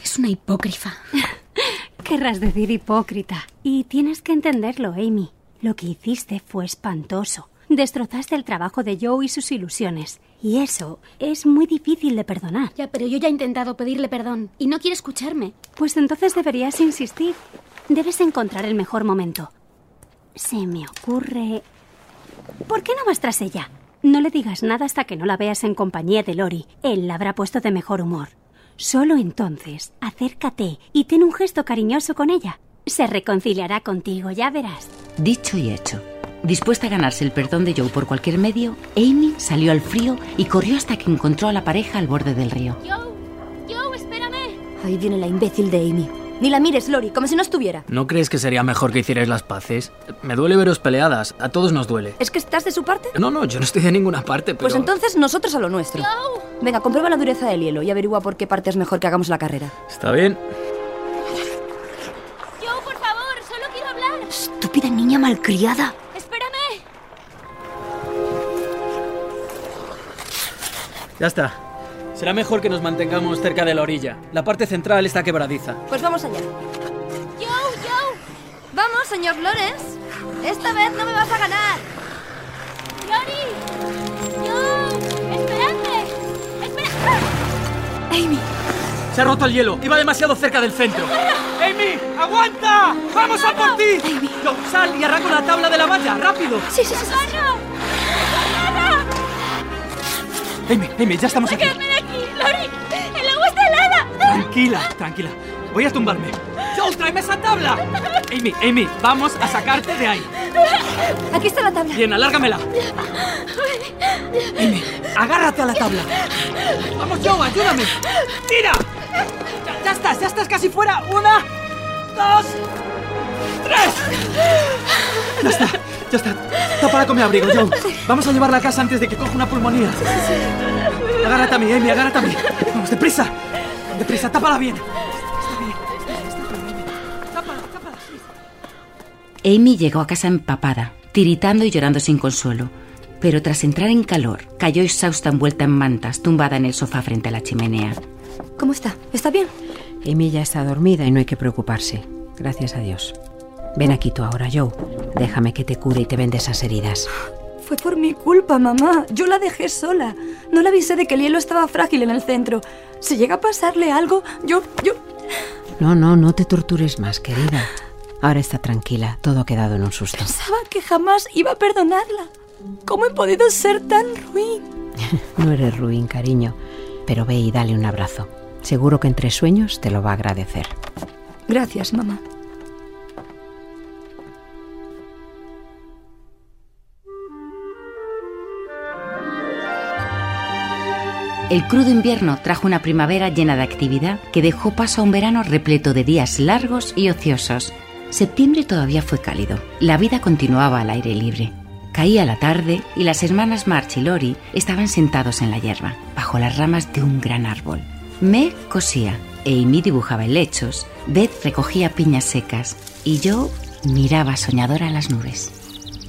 Es una hipócrifa. *laughs* Querrás decir hipócrita. Y tienes que entenderlo, Amy. Lo que hiciste fue espantoso. Destrozaste el trabajo de Joe y sus ilusiones. Y eso es muy difícil de perdonar. Ya, pero yo ya he intentado pedirle perdón y no quiere escucharme. Pues entonces deberías insistir. Debes encontrar el mejor momento. Se me ocurre... ¿Por qué no vas tras ella? No le digas nada hasta que no la veas en compañía de Lori. Él la habrá puesto de mejor humor. Solo entonces, acércate y ten un gesto cariñoso con ella. Se reconciliará contigo, ya verás. Dicho y hecho. Dispuesta a ganarse el perdón de Joe por cualquier medio, Amy salió al frío y corrió hasta que encontró a la pareja al borde del río. Joe, Joe, espérame. Ahí viene la imbécil de Amy. Ni la mires, Lori, como si no estuviera. ¿No crees que sería mejor que hicierais las paces? Me duele veros peleadas. A todos nos duele. ¿Es que estás de su parte? No, no, yo no estoy de ninguna parte, pero... Pues entonces nosotros a lo nuestro. Venga, comprueba la dureza del hielo y averigua por qué parte es mejor que hagamos la carrera. Está bien. Joe, por favor, solo quiero hablar. Estúpida niña malcriada. Ya está. Será mejor que nos mantengamos cerca de la orilla. La parte central está quebradiza. Pues vamos allá. Joe, Joe. Vamos, señor Lawrence. Esta vez no me vas a ganar. Lori. Joe, esperadme. Espera. Amy. Se ha roto el hielo. Iba demasiado cerca del centro. ¡Amy! ¡Aguanta! ¡Vamos a por ti! Amy. Yo, sal y arranca la tabla de la valla. ¡Rápido! Sí, sí, sí. sí. Amy, Amy, ya estamos aquí. ¡Sácame de aquí, Lori! ¡El agua está helada! Tranquila, tranquila. Voy a tumbarme. ¡Joe, tráeme esa tabla! Amy, Amy, vamos a sacarte de ahí. Aquí está la tabla. Bien, alárgamela. Amy, agárrate a la tabla. Vamos, Joe, ayúdame. ¡Tira! Ya, ya estás, ya estás casi fuera. Una, dos, tres. Ya está, ya está. Tápala con mi abrigo, Joe. Vamos a llevarla a casa antes de que coja una pulmonía. Agárrate a mí, Amy, agárrate a mí. Vamos, deprisa. Deprisa, tápala bien. Amy llegó a casa empapada, tiritando y llorando sin consuelo. Pero tras entrar en calor, cayó exhausta envuelta en mantas, tumbada en el sofá frente a la chimenea. ¿Cómo está? ¿Está bien? Amy ya está dormida y no hay que preocuparse. Gracias a Dios. Ven aquí tú ahora, Joe. Déjame que te cure y te vende esas heridas. Fue por mi culpa, mamá. Yo la dejé sola. No le avisé de que el hielo estaba frágil en el centro. Si llega a pasarle algo, yo, yo... No, no, no te tortures más, querida. Ahora está tranquila. Todo ha quedado en un susto. Pensaba que jamás iba a perdonarla. ¿Cómo he podido ser tan ruin? *laughs* No eres ruin, cariño. Pero ve y dale un abrazo. Seguro que entre sueños te lo va a agradecer. Gracias, mamá. El crudo invierno trajo una primavera llena de actividad que dejó paso a un verano repleto de días largos y ociosos. Septiembre todavía fue cálido. La vida continuaba al aire libre. Caía la tarde y las hermanas March y Lori estaban sentados en la hierba, bajo las ramas de un gran árbol. Meg cosía, Amy dibujaba helechos, Beth recogía piñas secas y yo miraba soñadora las nubes.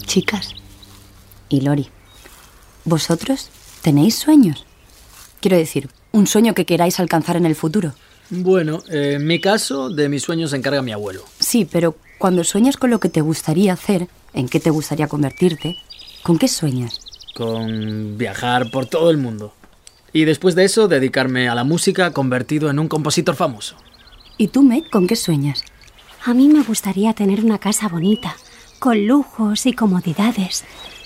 Chicas. Y Lori. ¿Vosotros tenéis sueños? Quiero decir, un sueño que queráis alcanzar en el futuro. Bueno, eh, en mi caso, de mis sueños se encarga mi abuelo. Sí, pero cuando sueñas con lo que te gustaría hacer, en qué te gustaría convertirte, ¿con qué sueñas? Con viajar por todo el mundo. Y después de eso, dedicarme a la música convertido en un compositor famoso. ¿Y tú, Meg, con qué sueñas? A mí me gustaría tener una casa bonita, con lujos y comodidades,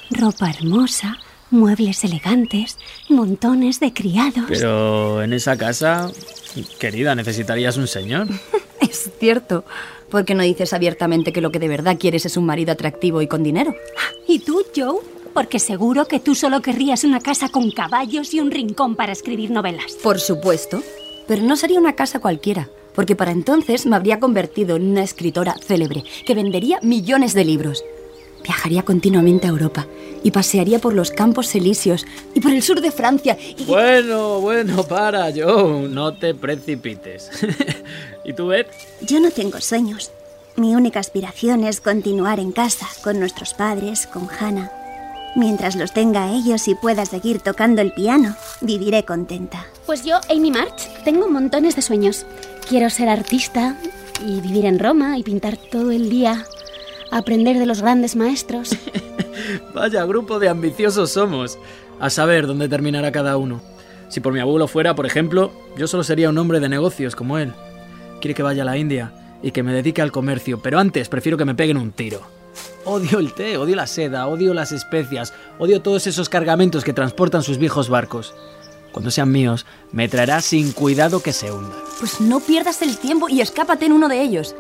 ropa hermosa, muebles elegantes, montones de criados. Pero en esa casa, querida, necesitarías un señor. *laughs* Es cierto. ¿Por qué no dices abiertamente que lo que de verdad quieres es un marido atractivo y con dinero? ¿Y tú, Joe? Porque seguro que tú solo querrías una casa con caballos y un rincón para escribir novelas. Por supuesto. Pero no sería una casa cualquiera, porque para entonces me habría convertido en una escritora célebre que vendería millones de libros. Viajaría continuamente a Europa y pasearía por los campos elíseos y por el sur de Francia. Y... Bueno, bueno, para, Joe. No te precipites. *laughs* ¿Y tú, Beth? Yo no tengo sueños. Mi única aspiración es continuar en casa, con nuestros padres, con Hannah. Mientras los tenga a ellos y pueda seguir tocando el piano, viviré contenta. Pues yo, Amy March, tengo montones de sueños. Quiero ser artista y vivir en Roma y pintar todo el día, aprender de los grandes maestros. *laughs* Vaya grupo de ambiciosos somos. A saber dónde terminará cada uno. Si por mi abuelo fuera, por ejemplo, yo solo sería un hombre de negocios como él. Quiere que vaya a la India y que me dedique al comercio, pero antes prefiero que me peguen un tiro. Odio el té, odio la seda, odio las especias, odio todos esos cargamentos que transportan sus viejos barcos. Cuando sean míos, me traerás sin cuidado que se hundan. Pues no pierdas el tiempo y escápate en uno de ellos.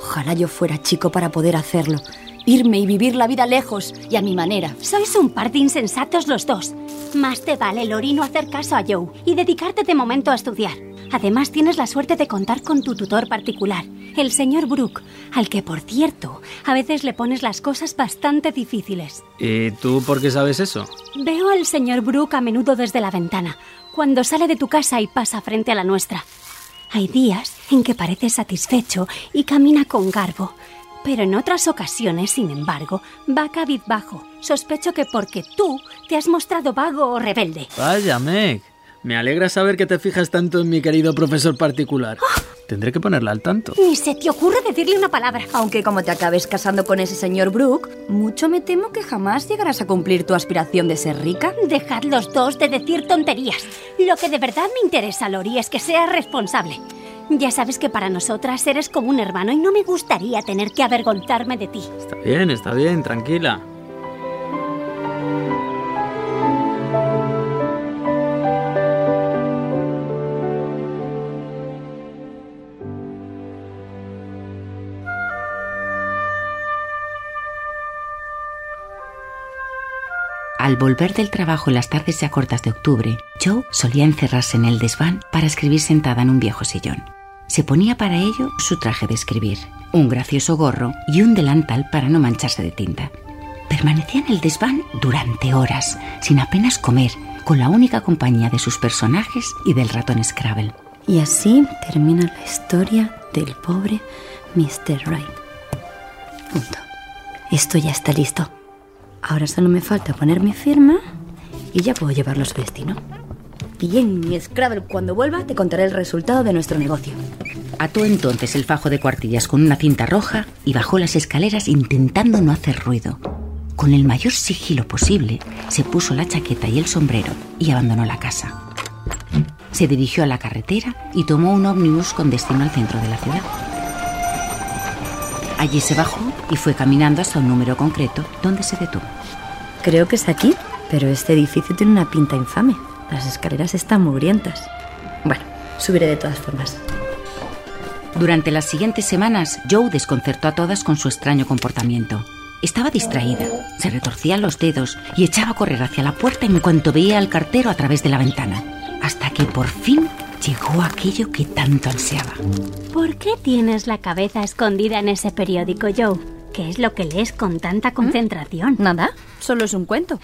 Ojalá yo fuera chico para poder hacerlo. Irme y vivir la vida lejos y a mi manera. Sois un par de insensatos los dos. Más te vale, Lori, no hacer caso a Joe y dedicarte de momento a estudiar. Además, tienes la suerte de contar con tu tutor particular, el señor Brooke, al que, por cierto, a veces le pones las cosas bastante difíciles. ¿Y tú por qué sabes eso? Veo al señor Brooke a menudo desde la ventana, cuando sale de tu casa y pasa frente a la nuestra. Hay días en que parece satisfecho y camina con garbo, pero en otras ocasiones, sin embargo, va cabizbajo. Sospecho que porque tú te has mostrado vago o rebelde. Vaya, Meg. Me alegra saber que te fijas tanto en mi querido profesor particular. Tendré que ponerla al tanto. Ni se te ocurre decirle una palabra. Aunque como te acabes casando con ese señor Brooke, mucho me temo que jamás llegarás a cumplir tu aspiración de ser rica. Dejad los dos de decir tonterías. Lo que de verdad me interesa, Lori, es que seas responsable. Ya sabes que para nosotras eres como un hermano y no me gustaría tener que avergonzarme de ti. Está bien, está bien, tranquila. Al volver del trabajo en las tardes ya cortas de octubre, Joe solía encerrarse en el desván para escribir sentada en un viejo sillón. Se ponía para ello su traje de escribir, un gracioso gorro y un delantal para no mancharse de tinta. Permanecía en el desván durante horas, sin apenas comer, con la única compañía de sus personajes y del ratón Scrabble. Y así termina la historia del pobre Mr. Wright. Punto. Esto ya está listo. Ahora solo me falta poner mi firma y ya puedo llevarlo a su destino. Bien, mi Scrabble, cuando vuelva te contaré el resultado de nuestro negocio. Ató entonces el fajo de cuartillas con una cinta roja y bajó las escaleras intentando no hacer ruido. Con el mayor sigilo posible, se puso la chaqueta y el sombrero y abandonó la casa. Se dirigió a la carretera y tomó un ómnibus con destino al centro de la ciudad. Allí se bajó y fue caminando hasta un número concreto donde se detuvo. Creo que es aquí, pero este edificio tiene una pinta infame. Las escaleras están mugrientas. Bueno, subiré de todas formas. Durante las siguientes semanas, Joe desconcertó a todas con su extraño comportamiento. Estaba distraída, se retorcía los dedos y echaba a correr hacia la puerta en cuanto veía al cartero a través de la ventana, hasta que por fin llegó aquello que tanto ansiaba. ¿Por qué tienes la cabeza escondida en ese periódico, Joe? ¿Qué es lo que lees con tanta concentración? Nada, solo es un cuento.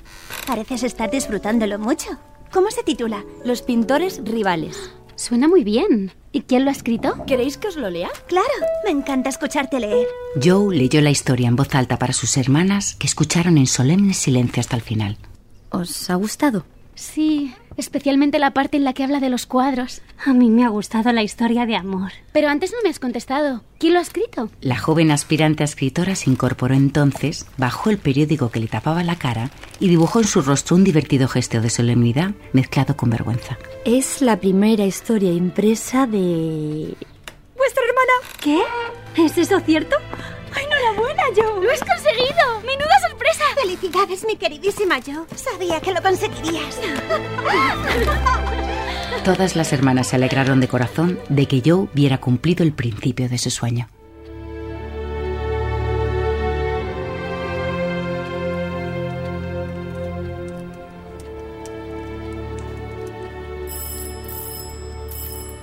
Pareces estar disfrutándolo mucho. ¿Cómo se titula? Los pintores rivales. Suena muy bien. ¿Y quién lo ha escrito? ¿Queréis que os lo lea? Claro, me encanta escucharte leer. Joe leyó la historia en voz alta para sus hermanas, que escucharon en solemne silencio hasta el final. ¿Os ha gustado? Sí, especialmente la parte en la que habla de los cuadros. A mí me ha gustado la historia de amor. Pero antes no me has contestado. ¿Quién lo ha escrito? La joven aspirante a escritora se incorporó entonces, bajó el periódico que le tapaba la cara y dibujó en su rostro un divertido gesto de solemnidad mezclado con vergüenza. Es la primera historia impresa de... ¿Vuestra hermana? ¿Qué? ¿Es eso cierto? ¡Ay, enhorabuena, Joe! ¡Lo has conseguido! ¡Menuda sorpresa! ¡Felicidades, mi queridísima Joe! Sabía que lo conseguirías. *laughs* Todas las hermanas se alegraron de corazón de que Joe viera cumplido el principio de su sueño.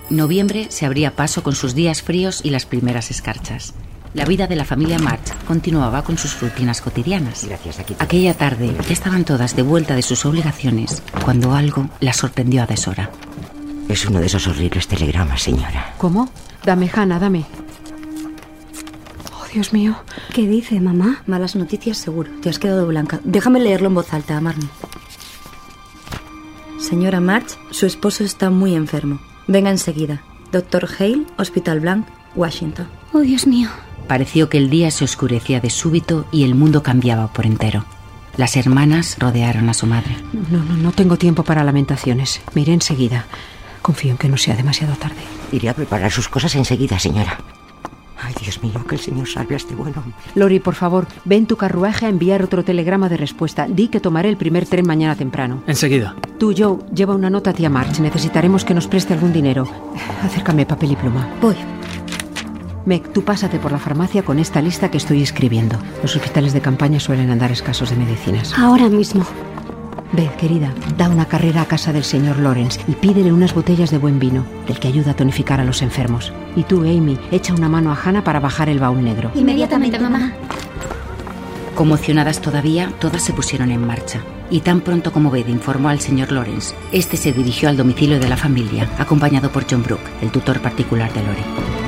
Noviembre se abría paso con sus días fríos y las primeras escarchas. La vida de la familia March continuaba con sus rutinas cotidianas. Gracias, aquí. Aquella tarde ya estaban todas de vuelta de sus obligaciones cuando algo las sorprendió a deshora. Es uno de esos horribles telegramas, señora. ¿Cómo? Dame, Hannah, dame. Oh, Dios mío. ¿Qué dice, mamá? Malas noticias, seguro. Te has quedado blanca. Déjame leerlo en voz alta, Marnie. Señora March, su esposo está muy enfermo. Venga enseguida. Doctor Hale, Hospital Blanc, Washington. Oh, Dios mío. Pareció que el día se oscurecía de súbito y el mundo cambiaba por entero. Las hermanas rodearon a su madre. No, no, no tengo tiempo para lamentaciones. Me iré enseguida. Confío en que no sea demasiado tarde. Iré a preparar sus cosas enseguida, señora. Ay, Dios mío, que el señor salve a este buen hombre. Lori, por favor, ve en tu carruaje a enviar otro telegrama de respuesta. Di que tomaré el primer tren mañana temprano. Enseguida. Tú, Joe, lleva una nota a tía March. Necesitaremos que nos preste algún dinero. Acércame papel y pluma. Voy. Meg, tú pásate por la farmacia con esta lista que estoy escribiendo. Los hospitales de campaña suelen andar escasos de medicinas. Ahora mismo. Ve, querida, da una carrera a casa del señor Lawrence y pídele unas botellas de buen vino, del que ayuda a tonificar a los enfermos. Y tú, Amy, echa una mano a Hannah para bajar el baúl negro. Inmediatamente, mamá. Conmocionadas todavía, todas se pusieron en marcha. Y tan pronto como Beth informó al señor Lawrence, este se dirigió al domicilio de la familia, acompañado por John Brooke, el tutor particular de Lori.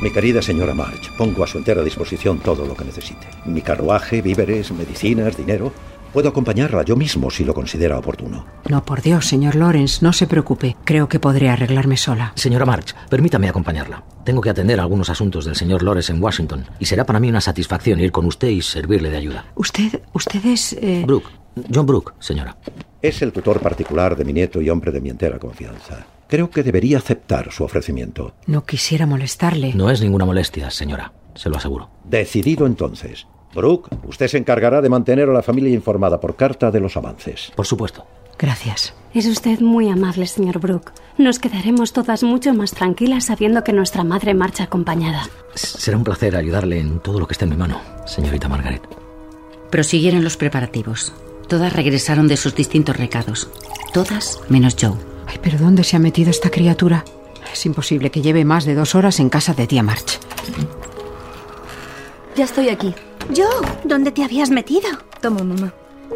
Mi querida señora March, pongo a su entera disposición todo lo que necesite. Mi carruaje, víveres, medicinas, dinero. Puedo acompañarla yo mismo si lo considera oportuno. No, por Dios, señor Lawrence, no se preocupe. Creo que podré arreglarme sola. Señora March, permítame acompañarla. Tengo que atender algunos asuntos del señor Lawrence en Washington y será para mí una satisfacción ir con usted y servirle de ayuda. Usted, usted es... eh, Brooke, John Brooke, señora. Es el tutor particular de mi nieto y hombre de mi entera confianza. Creo que debería aceptar su ofrecimiento. No quisiera molestarle. No es ninguna molestia, señora, se lo aseguro. Decidido entonces. Brooke, usted se encargará de mantener a la familia informada por carta de los avances. Por supuesto. Gracias. Es usted muy amable, señor Brooke. Nos quedaremos todas mucho más tranquilas sabiendo que nuestra madre marcha acompañada. Será un placer ayudarle en todo lo que esté en mi mano, señorita Margaret. Prosiguieron los preparativos. Todas regresaron de sus distintos recados. Todas menos Joe. Ay, pero ¿dónde se ha metido esta criatura? Es imposible que lleve más de dos horas en casa de tía March. Ya estoy aquí. Yo, ¿dónde te habías metido? Toma, mamá.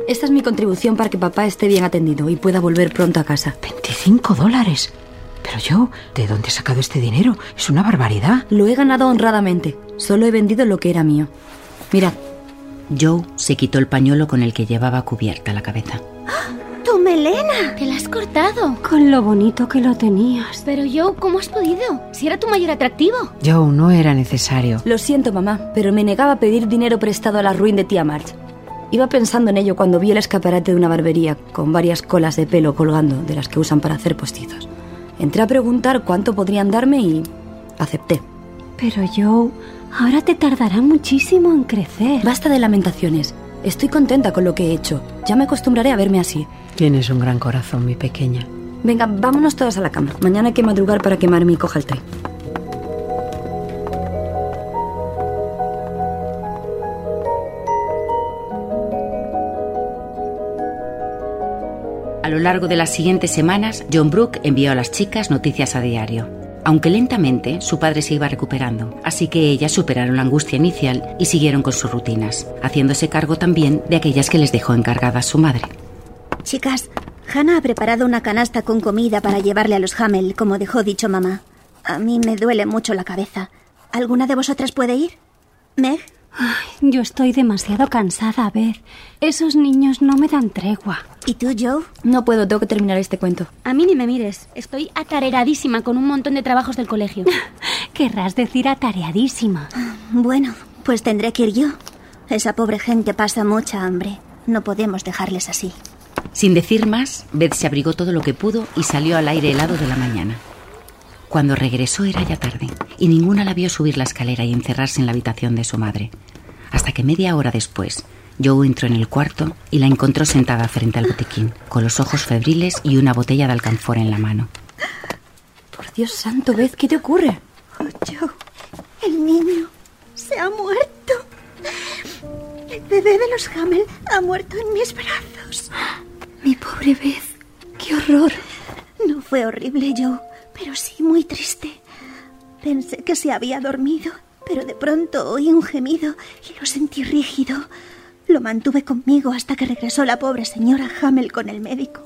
Esta es mi contribución para que papá esté bien atendido y pueda volver pronto a casa. ¿25 dólares? Pero yo, ¿de dónde he sacado este dinero? Es una barbaridad. Lo he ganado honradamente. Solo he vendido lo que era mío. Mirad. Joe se quitó el pañuelo con el que llevaba cubierta la cabeza. ¡Tu melena! Te la has cortado. Con lo bonito que lo tenías. Pero yo, ¿cómo has podido? Si era tu mayor atractivo. Joe, no era necesario. Lo siento, mamá, pero me negaba a pedir dinero prestado a la ruin de tía March. Iba pensando en ello cuando vi el escaparate de una barbería con varias colas de pelo colgando de las que usan para hacer postizos. Entré a preguntar cuánto podrían darme y acepté. Pero Joe, ahora te tardará muchísimo en crecer. Basta de lamentaciones. Estoy contenta con lo que he hecho. Ya me acostumbraré a verme así. Tienes un gran corazón, mi pequeña. Venga, vámonos todas a la cama. Mañana hay que madrugar para quemarme y coja el tren. A lo largo de las siguientes semanas, John Brooke envió a las chicas noticias a diario. Aunque lentamente, su padre se iba recuperando, así que ellas superaron la angustia inicial y siguieron con sus rutinas, haciéndose cargo también de aquellas que les dejó encargadas su madre. Chicas, Hannah ha preparado una canasta con comida para llevarle a los Hamel, como dejó dicho mamá. A mí me duele mucho la cabeza. ¿Alguna de vosotras puede ir? ¿Meg? Ay, yo estoy demasiado cansada, Beth. Esos niños no me dan tregua. ¿Y tú, Joe? No puedo, tengo que terminar este cuento. A mí ni me mires. Estoy atareradísima con un montón de trabajos del colegio. *laughs* Querrás decir atareadísima. Bueno, pues tendré que ir yo. Esa pobre gente pasa mucha hambre. No podemos dejarles así. Sin decir más, Beth se abrigó todo lo que pudo y salió al aire helado de la mañana. Cuando regresó era ya tarde y ninguna la vio subir la escalera y encerrarse en la habitación de su madre. Hasta que media hora después, Joe entró en el cuarto y la encontró sentada frente al botiquín, con los ojos febriles y una botella de alcanfor en la mano. Por Dios santo, Beth, ¿qué te ocurre? Oh, Joe, el niño se ha muerto. El bebé de los Hamel ha muerto en mis brazos. Mi pobre Beth, qué horror. No fue horrible, Joe, pero sí muy triste. Pensé que se había dormido, pero de pronto oí un gemido y lo sentí rígido. Lo mantuve conmigo hasta que regresó la pobre señora Hamel con el médico.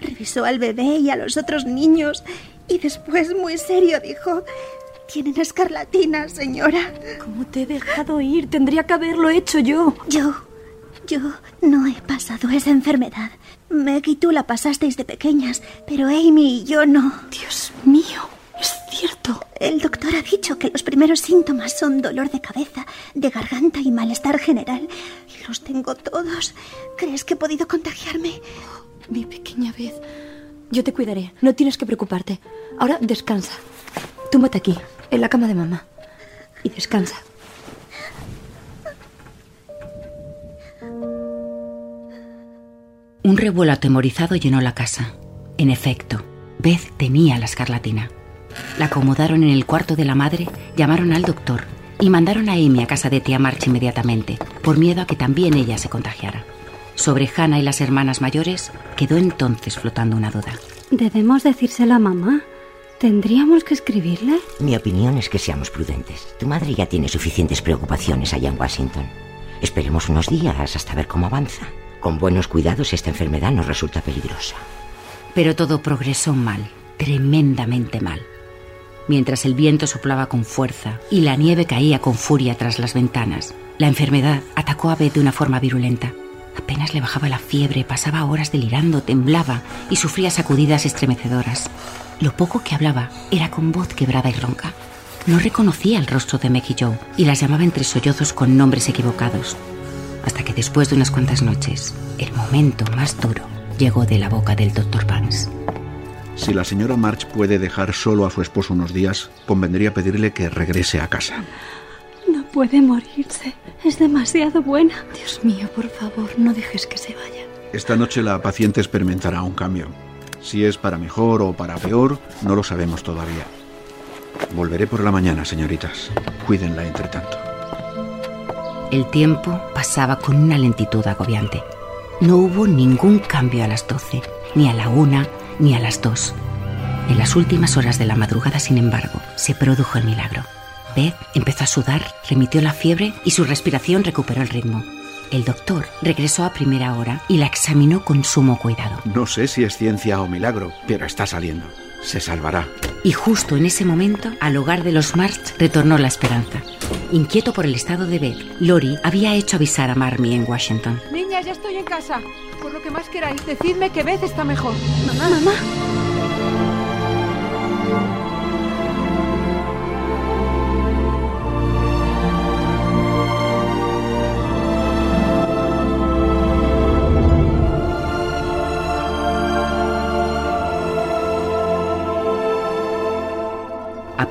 Revisó al bebé y a los otros niños y después, muy serio, dijo, tienen escarlatina, señora. ¿Cómo te he dejado ir? Tendría que haberlo hecho yo. Yo, yo no he pasado esa enfermedad. Meg y tú la pasasteis de pequeñas, pero Amy y yo no. Dios mío, es cierto. El doctor ha dicho que los primeros síntomas son dolor de cabeza, de garganta y malestar general. Y los tengo todos. ¿Crees que he podido contagiarme? Mi pequeña Beth. Yo te cuidaré. No tienes que preocuparte. Ahora descansa. Túmbate aquí, en la cama de mamá. y descansa. Un revuelo atemorizado llenó la casa. En efecto, Beth tenía la escarlatina. La acomodaron en el cuarto de la madre, llamaron al doctor y mandaron a Amy a casa de tía March inmediatamente, por miedo a que también ella se contagiara. Sobre Hannah y las hermanas mayores quedó entonces flotando una duda. Debemos decírselo a mamá. ¿Tendríamos que escribirle? Mi opinión es que seamos prudentes. Tu madre ya tiene suficientes preocupaciones allá en Washington. Esperemos unos días hasta ver cómo avanza. Con buenos cuidados esta enfermedad nos resulta peligrosa. Pero todo progresó mal, tremendamente mal. Mientras el viento soplaba con fuerza y la nieve caía con furia tras las ventanas, la enfermedad atacó a Beth de una forma virulenta. Apenas le bajaba la fiebre, pasaba horas delirando, temblaba y sufría sacudidas estremecedoras. Lo poco que hablaba era con voz quebrada y ronca. No reconocía el rostro de Meg y Joe y las llamaba entre sollozos con nombres equivocados. Hasta que después de unas cuantas noches, el momento más duro llegó de la boca del doctor Banks. Si la señora March puede dejar solo a su esposo unos días, convendría pedirle que regrese a casa. No puede morirse. Es demasiado buena. Dios mío, por favor, no dejes que se vaya. Esta noche la paciente experimentará un cambio. Si es para mejor o para peor, no lo sabemos todavía. Volveré por la mañana, señoritas. Cuídenla entre tanto. El tiempo pasaba con una lentitud agobiante. No hubo ningún cambio a las doce, ni a la una, ni a las dos. En las últimas horas de la madrugada, sin embargo, se produjo el milagro. Beth empezó a sudar, remitió la fiebre y su respiración recuperó el ritmo. El doctor regresó a primera hora y la examinó con sumo cuidado. No sé si es ciencia o milagro, pero está saliendo. Se salvará. Y justo en ese momento, al hogar de los March retornó la esperanza. Inquieto por el estado de Beth, Lori había hecho avisar a Marmee en Washington. Niña, ya estoy en casa. Por lo que más queráis, decidme que Beth está mejor. Mamá, mamá.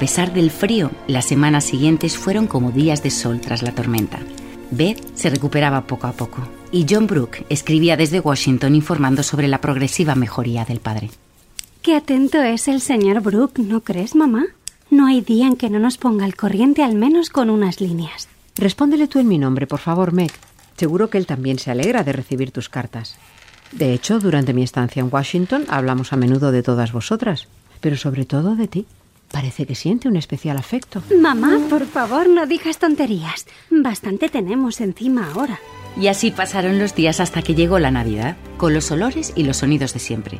Pesar del frío, las semanas siguientes fueron como días de sol tras la tormenta. Beth se recuperaba poco a poco y John Brooke escribía desde Washington informando sobre la progresiva mejoría del padre. Qué atento es el señor Brooke, ¿no crees, mamá? No hay día en que no nos ponga al corriente al menos con unas líneas. Respóndele tú en mi nombre, por favor, Meg. Seguro que él también se alegra de recibir tus cartas. De hecho, durante mi estancia en Washington hablamos a menudo de todas vosotras, pero sobre todo de ti. Parece que siente un especial afecto. Mamá, por favor, no digas tonterías. Bastante tenemos encima ahora. Y así pasaron los días hasta que llegó la Navidad, con los olores y los sonidos de siempre.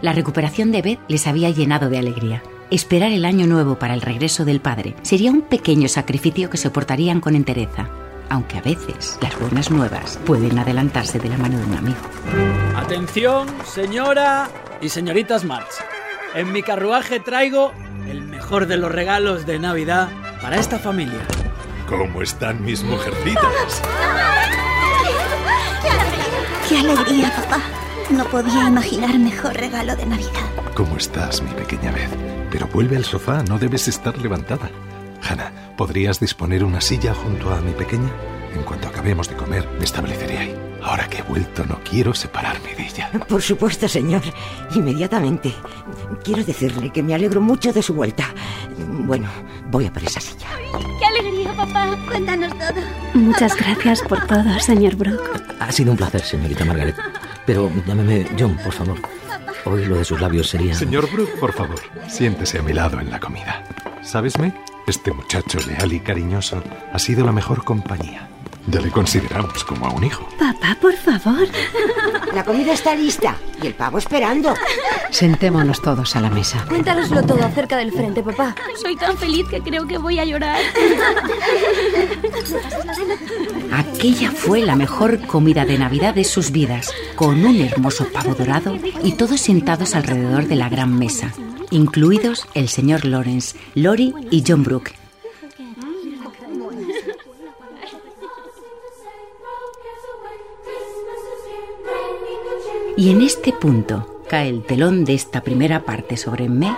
La recuperación de Beth les había llenado de alegría. Esperar el año nuevo para el regreso del padre sería un pequeño sacrificio que soportarían con entereza, aunque a veces las buenas nuevas pueden adelantarse de la mano de un amigo. Atención, señora y señoritas March. En mi carruaje traigo el mejor de los regalos de Navidad para esta familia. ¿Cómo están mis mujercitas? ¡Qué alegría, papá! No podía imaginar mejor regalo de Navidad. ¿Cómo estás, mi pequeña Beth? Pero vuelve al sofá, no debes estar levantada. Hannah, ¿podrías disponer una silla junto a mi pequeña? En cuanto acabemos de comer, me estableceré ahí. Ahora que he vuelto, no quiero separarme de ella. Por supuesto, señor. Inmediatamente. Quiero decirle que me alegro mucho de su vuelta. Bueno, voy a por esa silla. ¡Qué alegría, papá! Cuéntanos todo. Muchas gracias por todo, señor Brooke. Ha sido un placer, señorita Margaret. Pero llámeme John, por favor. Hoy lo de sus labios sería... Señor Brooke, por favor, siéntese a mi lado en la comida. ¿Sabes, Meg? Este muchacho leal y cariñoso ha sido la mejor compañía. Ya le consideramos como a un hijo. Papá, por favor. *laughs* La comida está lista y el pavo esperando. Sentémonos todos a la mesa. Cuéntanoslo todo acerca del frente, papá. Soy tan feliz que creo que voy a llorar. *laughs* Aquella fue la mejor comida de Navidad de sus vidas, con un hermoso pavo dorado y todos sentados alrededor de la gran mesa, incluidos el señor Lawrence, Lori y John Brooke. Y en este punto cae el telón de esta primera parte sobre Meg,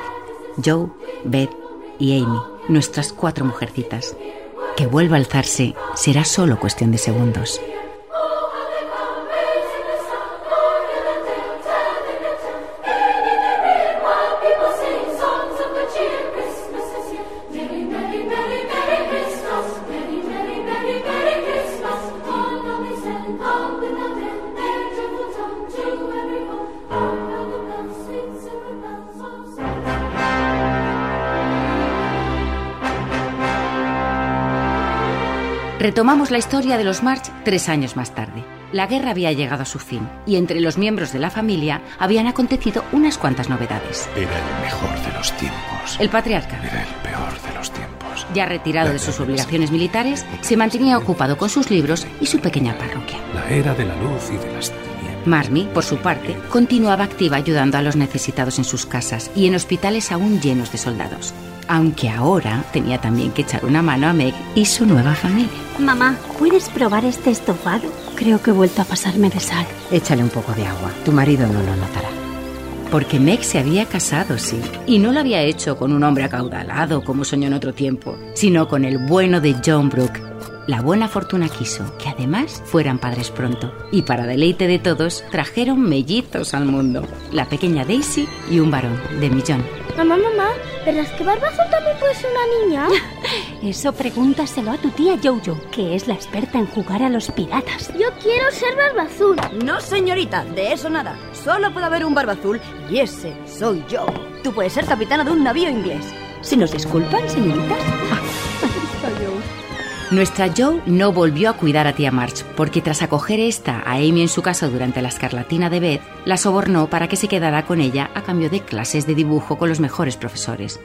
Joe, Beth y Amy, nuestras cuatro mujercitas. que vuelva a alzarse será solo cuestión de segundos. Retomamos la historia de los March tres años más tarde. La guerra había llegado a su fin y entre los miembros de la familia habían acontecido unas cuantas novedades. Era el mejor de los tiempos. El patriarca, Era el peor de los tiempos. ya retirado de sus obligaciones militares, se mantenía ocupado con sus libros y su pequeña parroquia. La era de la luz y de las tinieblas. Marmy, por su parte, continuaba activa ayudando a los necesitados en sus casas y en hospitales aún llenos de soldados. Aunque ahora tenía también que echar una mano a Meg y su nueva familia. Mamá, ¿puedes probar este estofado? Creo que he vuelto a pasarme de sal. Échale un poco de agua. Tu marido no lo notará. Porque Meg se había casado, sí. Y no lo había hecho con un hombre acaudalado como soñó en otro tiempo, sino con el bueno de John Brooke. La buena fortuna quiso que además fueran padres pronto. Y para deleite de todos, trajeron mellizos al mundo. La pequeña Daisy y un varón de millón. Mamá, mamá, ¿verdad que Barbazón también puede ser una niña? *laughs* Eso pregúntaselo a tu tía Jojo, que es la experta en jugar a los piratas. Yo quiero ser Barbazón. No, señorita, de eso nada. Solo puede haber un barba azul y ese soy yo. Tú puedes ser capitana de un navío inglés. Si nos disculpan, señoritas. *laughs* Nuestra Joe no volvió a cuidar a tía March, porque tras acoger esta a Amy en su casa durante la escarlatina de Beth, la sobornó para que se quedara con ella a cambio de clases de dibujo con los mejores profesores.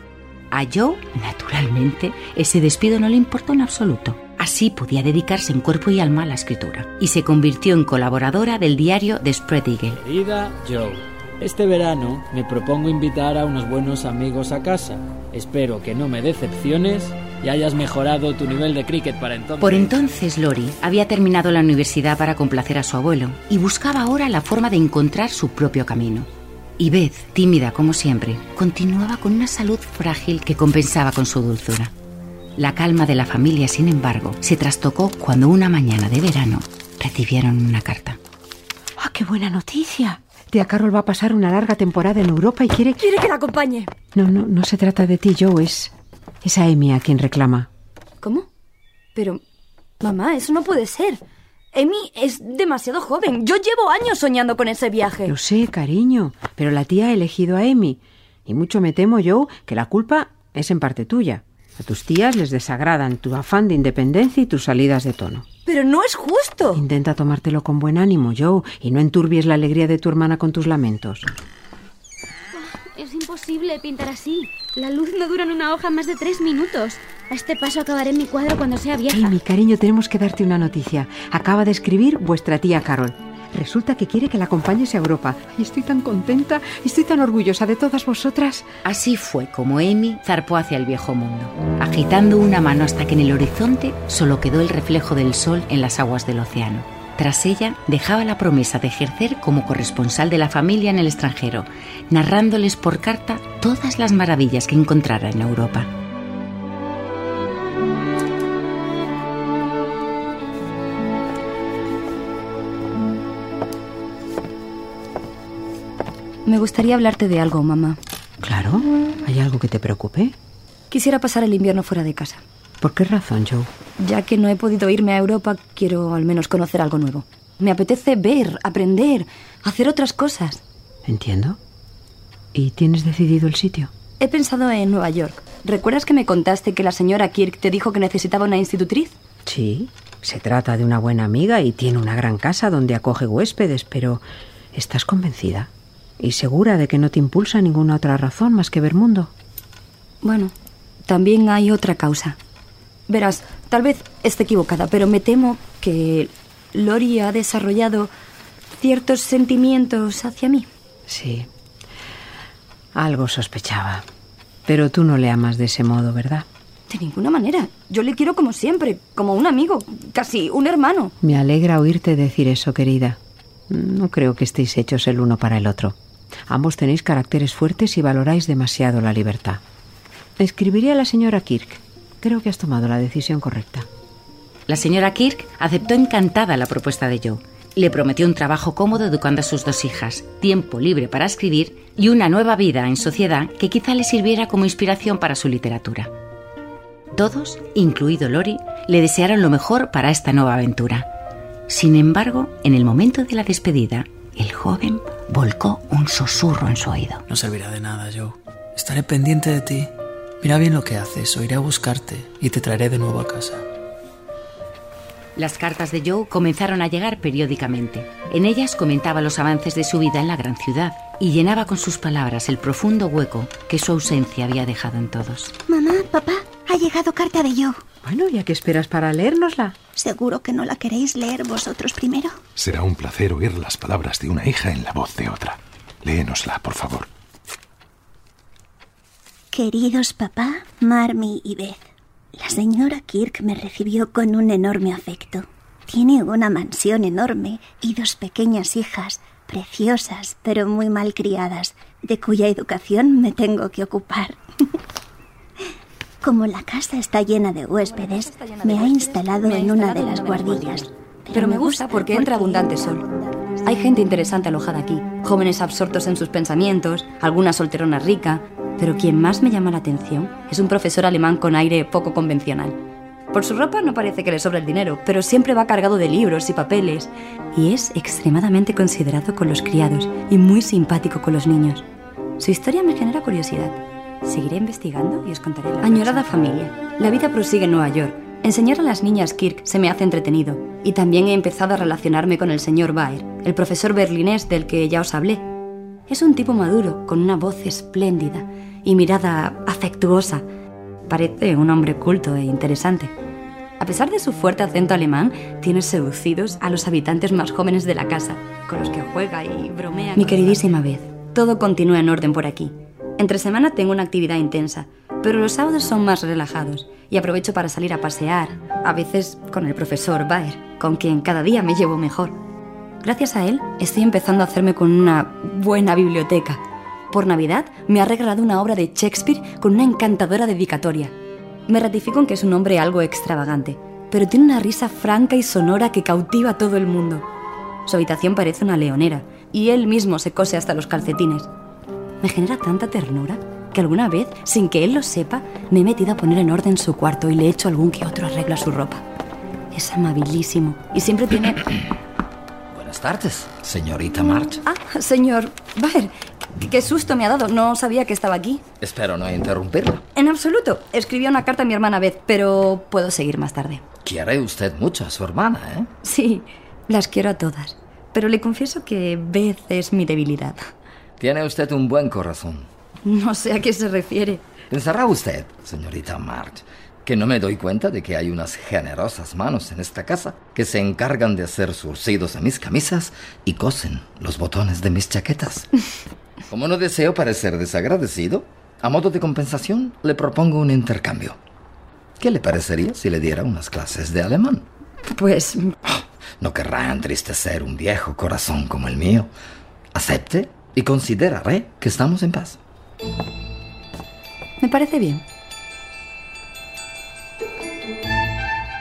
A Joe, naturalmente, ese despido no le importó en absoluto. Así podía dedicarse en cuerpo y alma a la escritura, y se convirtió en colaboradora del diario The Spread Eagle. Querida Joe, este verano me propongo invitar a unos buenos amigos a casa. Espero que no me decepciones y hayas mejorado tu nivel de cricket para entonces. Por entonces, Lori había terminado la universidad para complacer a su abuelo y buscaba ahora la forma de encontrar su propio camino. Y Beth, tímida como siempre, continuaba con una salud frágil que compensaba con su dulzura. La calma de la familia, sin embargo, se trastocó cuando una mañana de verano recibieron una carta. ¡Ah, qué buena noticia! Tía Carol va a pasar una larga temporada en Europa y quiere... Quiere que la acompañe. No, no, no se trata de ti, Joe, es... Es a Amy a quien reclama. ¿Cómo? Pero, mamá, eso no puede ser. Amy es demasiado joven. Yo llevo años soñando con ese viaje. Lo sé, cariño, pero la tía ha elegido a Amy. Y mucho me temo, Joe, que la culpa es en parte tuya. A tus tías les desagradan tu afán de independencia y tus salidas de tono. Pero no es justo. Intenta tomártelo con buen ánimo, Joe, y no enturbies la alegría de tu hermana con tus lamentos. Es imposible pintar así. La luz no dura en una hoja más de tres minutos. A este paso acabaré en mi cuadro cuando sea vieja. Amy, cariño, tenemos que darte una noticia. Acaba de escribir vuestra tía Carol. Resulta que quiere que la acompañes a Europa. Y estoy tan contenta, estoy tan orgullosa de todas vosotras. Así fue como Amy zarpó hacia el viejo mundo, agitando una mano hasta que en el horizonte solo quedó el reflejo del sol en las aguas del océano. Tras ella, dejaba la promesa de ejercer como corresponsal de la familia en el extranjero, narrándoles por carta todas las maravillas que encontrara en Europa. Me gustaría hablarte de algo, mamá. Claro, ¿hay algo que te preocupe? Quisiera pasar el invierno fuera de casa. ¿Por qué razón, Joe? Ya que no he podido irme a Europa, quiero al menos conocer algo nuevo. Me apetece ver, aprender, hacer otras cosas. Entiendo. ¿Y tienes decidido el sitio? He pensado en Nueva York. ¿Recuerdas que me contaste que la señora Kirk te dijo que necesitaba una institutriz? Sí, se trata de una buena amiga y tiene una gran casa donde acoge huéspedes, pero ¿estás convencida? ¿Y segura de que no te impulsa ninguna otra razón más que ver mundo? Bueno, también hay otra causa. Verás, tal vez esté equivocada, pero me temo que Lori ha desarrollado ciertos sentimientos hacia mí. Sí. Algo sospechaba. Pero tú no le amas de ese modo, ¿verdad? De ninguna manera. Yo le quiero como siempre, como un amigo, casi un hermano. Me alegra oírte decir eso, querida. No creo que estéis hechos el uno para el otro. Ambos tenéis caracteres fuertes y valoráis demasiado la libertad. Escribiré a la señora Kirk. Creo que has tomado la decisión correcta. La señora Kirk aceptó encantada la propuesta de Joe. Le prometió un trabajo cómodo educando a sus dos hijas, tiempo libre para escribir y una nueva vida en sociedad que quizá le sirviera como inspiración para su literatura. Todos, incluido Lori, le desearon lo mejor para esta nueva aventura. Sin embargo, en el momento de la despedida, el joven volcó un susurro en su oído. No servirá de nada, Joe. Estaré pendiente de ti. Mira bien lo que haces, o iré a buscarte y te traeré de nuevo a casa. Las cartas de Joe comenzaron a llegar periódicamente. En ellas comentaba los avances de su vida en la gran ciudad y llenaba con sus palabras el profundo hueco que su ausencia había dejado en todos. Mamá, papá, ha llegado carta de yo. Bueno, ¿ya qué esperas para leérnosla? ¿Seguro que no la queréis leer vosotros primero? Será un placer oír las palabras de una hija en la voz de otra. Léenosla, por favor. Queridos papá, Marmy y Beth, la señora Kirk me recibió con un enorme afecto. Tiene una mansión enorme y dos pequeñas hijas, preciosas pero muy mal criadas, de cuya educación me tengo que ocupar. *laughs* Como la casa está llena de huéspedes, me ha instalado en una de las guardillas. Pero me gusta porque entra abundante sol. Hay gente interesante alojada aquí, jóvenes absortos en sus pensamientos, alguna solterona rica, pero quien más me llama la atención es un profesor alemán con aire poco convencional. Por su ropa no parece que le sobre el dinero, pero siempre va cargado de libros y papeles, y es extremadamente considerado con los criados y muy simpático con los niños. Su historia me genera curiosidad. Seguiré investigando y os contaré la Añorada familia, la vida prosigue en Nueva York. Enseñar a las niñas Kirk se me hace entretenido, y también he empezado a relacionarme con el señor Baer, el profesor berlinés del que ya os hablé. Es un tipo maduro, con una voz espléndida y mirada afectuosa. Parece un hombre culto e interesante. A pesar de su fuerte acento alemán, tiene seducidos a los habitantes más jóvenes de la casa, con los que juega y bromea. Mi queridísima Beth, todo continúa en orden por aquí. Entre semana tengo una actividad intensa, pero los sábados son más relajados y aprovecho para salir a pasear, a veces con el profesor Baer, con quien cada día me llevo mejor. Gracias a él estoy empezando a hacerme con una buena biblioteca. Por Navidad me ha regalado una obra de Shakespeare con una encantadora dedicatoria. Me ratifico en que es un hombre algo extravagante, pero tiene una risa franca y sonora que cautiva a todo el mundo. Su habitación parece una leonera y él mismo se cose hasta los calcetines. Me genera tanta ternura que alguna vez, sin que él lo sepa, me he metido a poner en orden su cuarto y le he hecho algún que otro arreglo a su ropa. Es amabilísimo y siempre tiene... *coughs* Buenas tardes, señorita March. Ah, señor Baer, qué susto me ha dado. No sabía que estaba aquí. Espero no interrumpirla. En absoluto. Escribí una carta a mi hermana Beth, pero puedo seguir más tarde. Quiere usted mucho a su hermana, ¿eh? Sí, las quiero a todas. Pero le confieso que Beth es mi debilidad. Tiene usted un buen corazón. *laughs* No sé a qué se refiere. Pensará usted, señorita March, que no me doy cuenta de que hay unas generosas manos en esta casa que se encargan de hacer surcidos a mis camisas y cosen los botones de mis chaquetas. *laughs* Como no deseo parecer desagradecido, a modo de compensación le propongo un intercambio. ¿Qué le parecería si le diera unas clases de alemán? Pues... *gasps* No querrá entristecer un viejo corazón como el mío. Acepte y consideraré que estamos en paz. Me parece bien.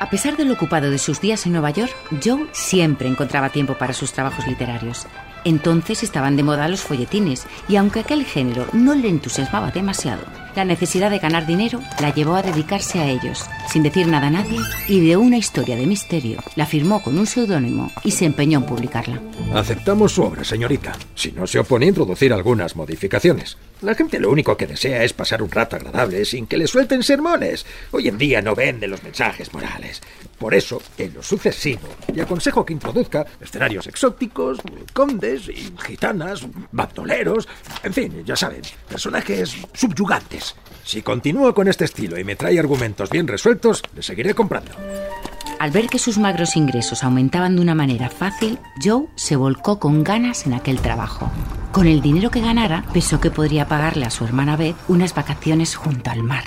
A pesar de lo ocupado de sus días en Nueva York, Joe siempre encontraba tiempo para sus trabajos literarios. Entonces estaban de moda los folletines, y aunque aquel género no le entusiasmaba demasiado, la necesidad de ganar dinero la llevó a dedicarse a ellos, sin decir nada a nadie, y de una historia de misterio la firmó con un seudónimo y se empeñó en publicarla. Aceptamos su obra, señorita, si no se opone a introducir algunas modificaciones. La gente lo único que desea es pasar un rato agradable sin que le suelten sermones. Hoy en día no venden los mensajes morales. Por eso, en lo sucesivo, le aconsejo que introduzca escenarios exóticos, condes y gitanas, bandoleros, en fin, ya saben, personajes subyugantes. Si continúa con este estilo y me trae argumentos bien resueltos, le seguiré comprando. Al ver que sus magros ingresos aumentaban de una manera fácil, Joe se volcó con ganas en aquel trabajo. Con el dinero que ganara, pensó que podría pagarle a su hermana Beth unas vacaciones junto al mar.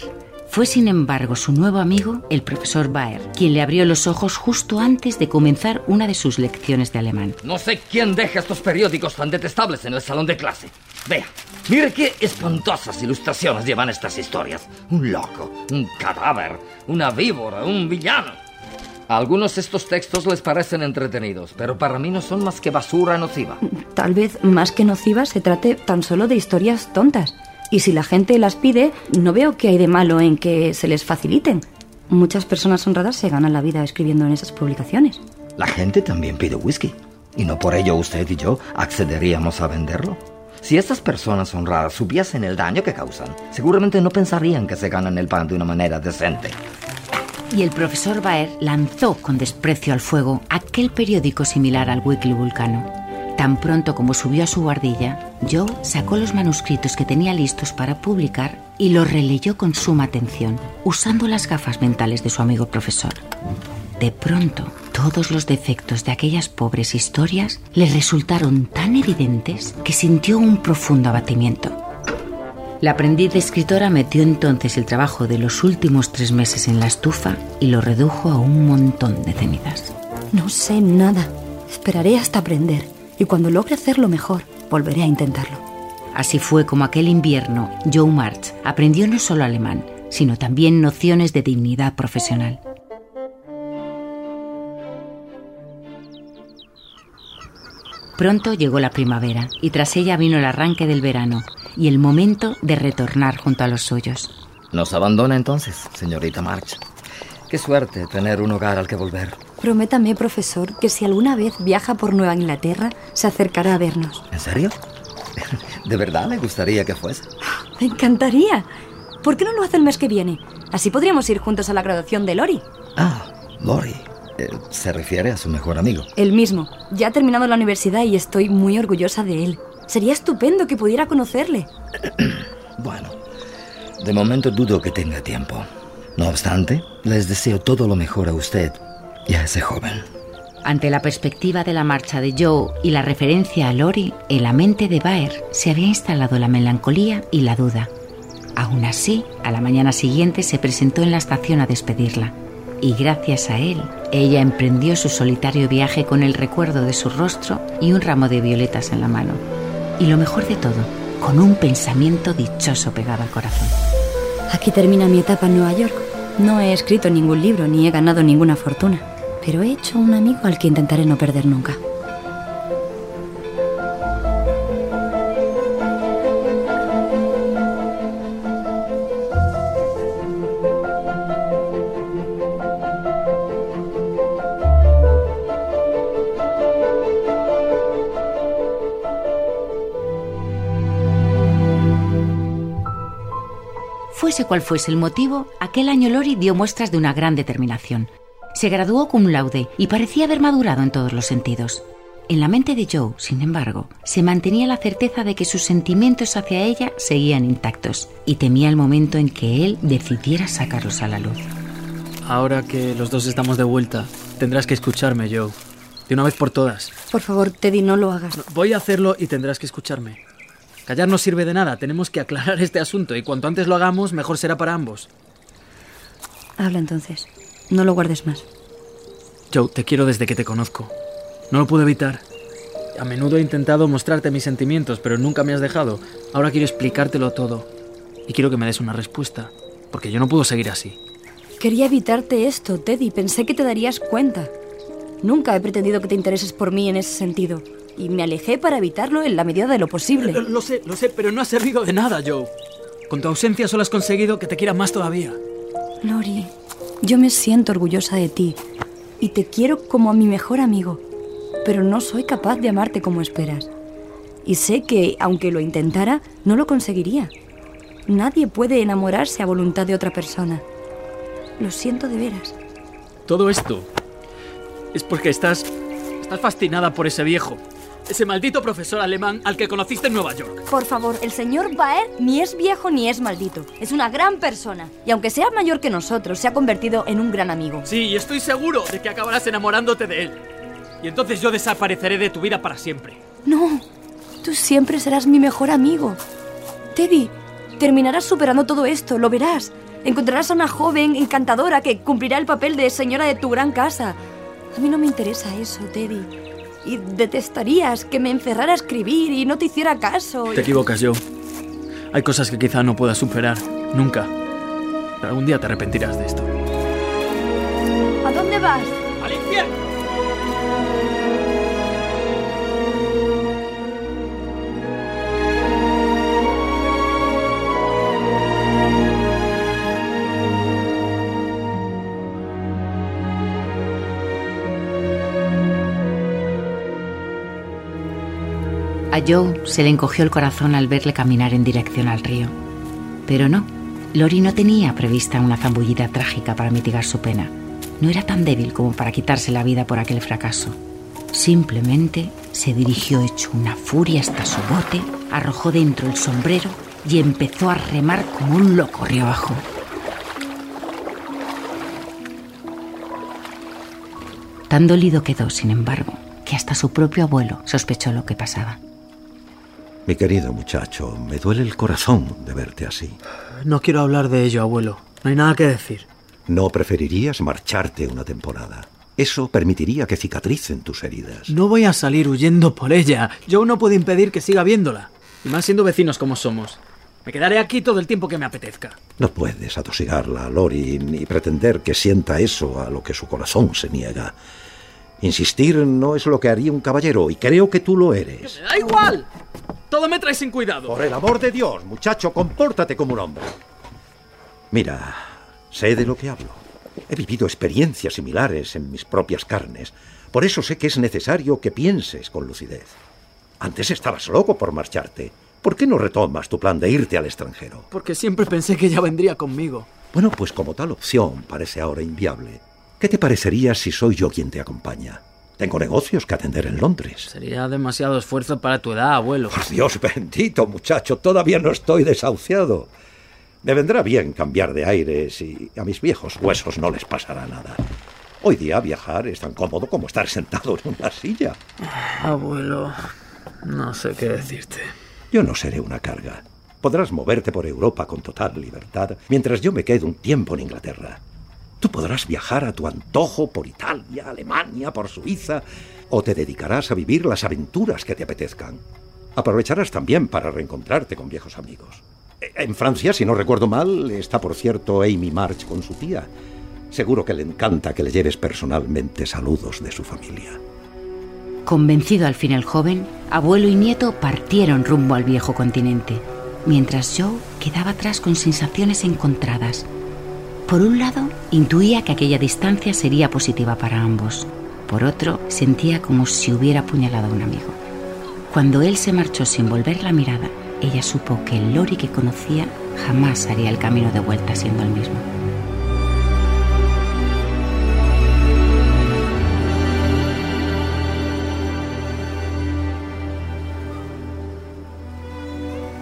Fue, sin embargo, su nuevo amigo, el profesor Baer, quien le abrió los ojos justo antes de comenzar una de sus lecciones de alemán. No sé quién deja estos periódicos tan detestables en el salón de clase. Vea, Mire qué espantosas ilustraciones llevan estas historias. Un loco, un cadáver, una víbora, un villano. A algunos estos textos les parecen entretenidos, pero para mí no son más que basura nociva. Tal vez más que nociva se trate tan solo de historias tontas. Y si la gente las pide, no veo qué hay de malo en que se les faciliten. Muchas personas honradas se ganan la vida escribiendo en esas publicaciones. La gente también pide whisky. Y no por ello usted y yo accederíamos a venderlo. Si estas personas honradas supiesen el daño que causan, seguramente no pensarían que se ganan el pan de una manera decente. Y el profesor Baer lanzó con desprecio al fuego aquel periódico similar al Weekly Vulcano. Tan pronto como subió a su guardilla, Joe sacó los manuscritos que tenía listos para publicar y los releyó con suma atención, usando las gafas mentales de su amigo profesor. De pronto, todos los defectos de aquellas pobres historias le resultaron tan evidentes que sintió un profundo abatimiento. La aprendiz de escritora metió entonces el trabajo de los últimos tres meses en la estufa y lo redujo a un montón de cenizas. No sé nada. Esperaré hasta aprender y cuando logre hacerlo mejor, volveré a intentarlo. Así fue como aquel invierno Joe March aprendió no solo alemán, sino también nociones de dignidad profesional. Pronto llegó la primavera y tras ella vino el arranque del verano y el momento de retornar junto a los suyos. Nos abandona entonces, señorita March. Qué suerte tener un hogar al que volver. Prométame, profesor, que si alguna vez viaja por Nueva Inglaterra, se acercará a vernos. ¿En serio? ¿De verdad le gustaría que fuese? *gasps* Me encantaría. ¿Por qué no lo hace el mes que viene? Así podríamos ir juntos a la graduación de Lori. Ah, Lori. Eh, ¿Se refiere a su mejor amigo? El mismo. Ya ha terminado la universidad y estoy muy orgullosa de él. Sería estupendo que pudiera conocerle. *clears throat* bueno, de momento dudo que tenga tiempo. No obstante, les deseo todo lo mejor a usted y a ese joven. Ante la perspectiva de la marcha de Joe y la referencia a Lori, en la mente de Baer se había instalado la melancolía y la duda. Aún así, a la mañana siguiente se presentó en la estación a despedirla. Y gracias a él, ella emprendió su solitario viaje con el recuerdo de su rostro y un ramo de violetas en la mano. Y lo mejor de todo, con un pensamiento dichoso pegado al corazón. Aquí termina mi etapa en Nueva York. No he escrito ningún libro ni he ganado ninguna fortuna, pero he hecho un amigo al que intentaré no perder nunca. Fuese cual fuese el motivo, aquel año Lori dio muestras de una gran determinación. Se graduó cum laude y parecía haber madurado en todos los sentidos. En la mente de Joe, sin embargo, se mantenía la certeza de que sus sentimientos hacia ella seguían intactos y temía el momento en que él decidiera sacarlos a la luz. Ahora que los dos estamos de vuelta, tendrás que escucharme, Joe. De una vez por todas. Por favor, Teddy, no lo hagas. Voy a hacerlo y tendrás que escucharme. Callar no sirve de nada, tenemos que aclarar este asunto y cuanto antes lo hagamos, mejor será para ambos. Habla entonces. No lo guardes más. Joe, te quiero desde que te conozco. No lo puedo evitar. A menudo he intentado mostrarte mis sentimientos, pero nunca me has dejado. Ahora quiero explicártelo todo. Y quiero que me des una respuesta, porque yo no puedo seguir así. Quería evitarte esto, Teddy. Pensé que te darías cuenta. Nunca he pretendido que te intereses por mí en ese sentido. Y me alejé para evitarlo en la medida de lo posible. Lo, lo sé, lo sé, pero no ha servido de nada, Joe. Con tu ausencia solo has conseguido que te quiera más todavía. Lori, yo me siento orgullosa de ti. Y te quiero como a mi mejor amigo. Pero no soy capaz de amarte como esperas. Y sé que, aunque lo intentara, no lo conseguiría. Nadie puede enamorarse a voluntad de otra persona. Lo siento de veras. Todo esto es porque estás. estás fascinada por ese viejo. Ese maldito profesor alemán al que conociste en Nueva York. Por favor, el señor Baer ni es viejo ni es maldito. Es una gran persona. Y aunque sea mayor que nosotros, se ha convertido en un gran amigo. Sí, y estoy seguro de que acabarás enamorándote de él. Y entonces yo desapareceré de tu vida para siempre. No, tú siempre serás mi mejor amigo. Teddy, terminarás superando todo esto, lo verás. Encontrarás a una joven encantadora que cumplirá el papel de señora de tu gran casa. A mí no me interesa eso, Teddy. Y detestarías que me encerrara a escribir y no te hiciera caso. Te equivocas, Joe. Hay cosas que quizá no puedas superar, nunca. Pero algún día te arrepentirás de esto. ¿A dónde vas? ¡Al infierno! Joe se le encogió el corazón al verle caminar en dirección al río. Pero no, Lori no tenía prevista una zambullida trágica para mitigar su pena. No era tan débil como para quitarse la vida por aquel fracaso. Simplemente se dirigió hecho una furia hasta su bote, arrojó dentro el sombrero y empezó a remar como un loco río abajo. Tan dolido quedó, sin embargo, que hasta su propio abuelo sospechó lo que pasaba. Mi querido muchacho, me duele el corazón de verte así. No quiero hablar de ello, abuelo. No hay nada que decir. ¿No preferirías marcharte una temporada? Eso permitiría que cicatricen tus heridas. No voy a salir huyendo por ella. Yo no puedo impedir que siga viéndola. Y más siendo vecinos como somos. Me quedaré aquí todo el tiempo que me apetezca. No puedes atosigarla, Lori, ni pretender que sienta eso a lo que su corazón se niega. Insistir no es lo que haría un caballero, y creo que tú lo eres. ¡Da igual! Todo me trae sin cuidado. Por el amor de Dios, muchacho, compórtate como un hombre. Mira, sé de lo que hablo. He vivido experiencias similares en mis propias carnes. Por eso sé que es necesario que pienses con lucidez. Antes estabas loco por marcharte. ¿Por qué no retomas tu plan de irte al extranjero? Porque siempre pensé que ella vendría conmigo. Bueno, pues como tal opción parece ahora inviable. ¿Qué te parecería si soy yo quien te acompaña? Tengo negocios que atender en Londres. Sería demasiado esfuerzo para tu edad, abuelo. Por Dios bendito, muchacho, todavía no estoy desahuciado. Me vendrá bien cambiar de aires y a mis viejos huesos no les pasará nada. Hoy día viajar es tan cómodo como estar sentado en una silla. Abuelo, no sé qué decirte. Yo no seré una carga. Podrás moverte por Europa con total libertad mientras yo me quedo un tiempo en Inglaterra. Tú podrás viajar a tu antojo por Italia, Alemania, por Suiza, o te dedicarás a vivir las aventuras que te apetezcan. Aprovecharás también para reencontrarte con viejos amigos. En Francia, si no recuerdo mal, está por cierto Amy March con su tía. Seguro que le encanta que le lleves personalmente saludos de su familia. Convencido al fin el joven, abuelo y nieto partieron rumbo al viejo continente, mientras Joe quedaba atrás con sensaciones encontradas. Por un lado, intuía que aquella distancia sería positiva para ambos. Por otro, sentía como si hubiera apuñalado a un amigo. Cuando él se marchó sin volver la mirada, ella supo que el Lori que conocía jamás haría el camino de vuelta siendo el mismo.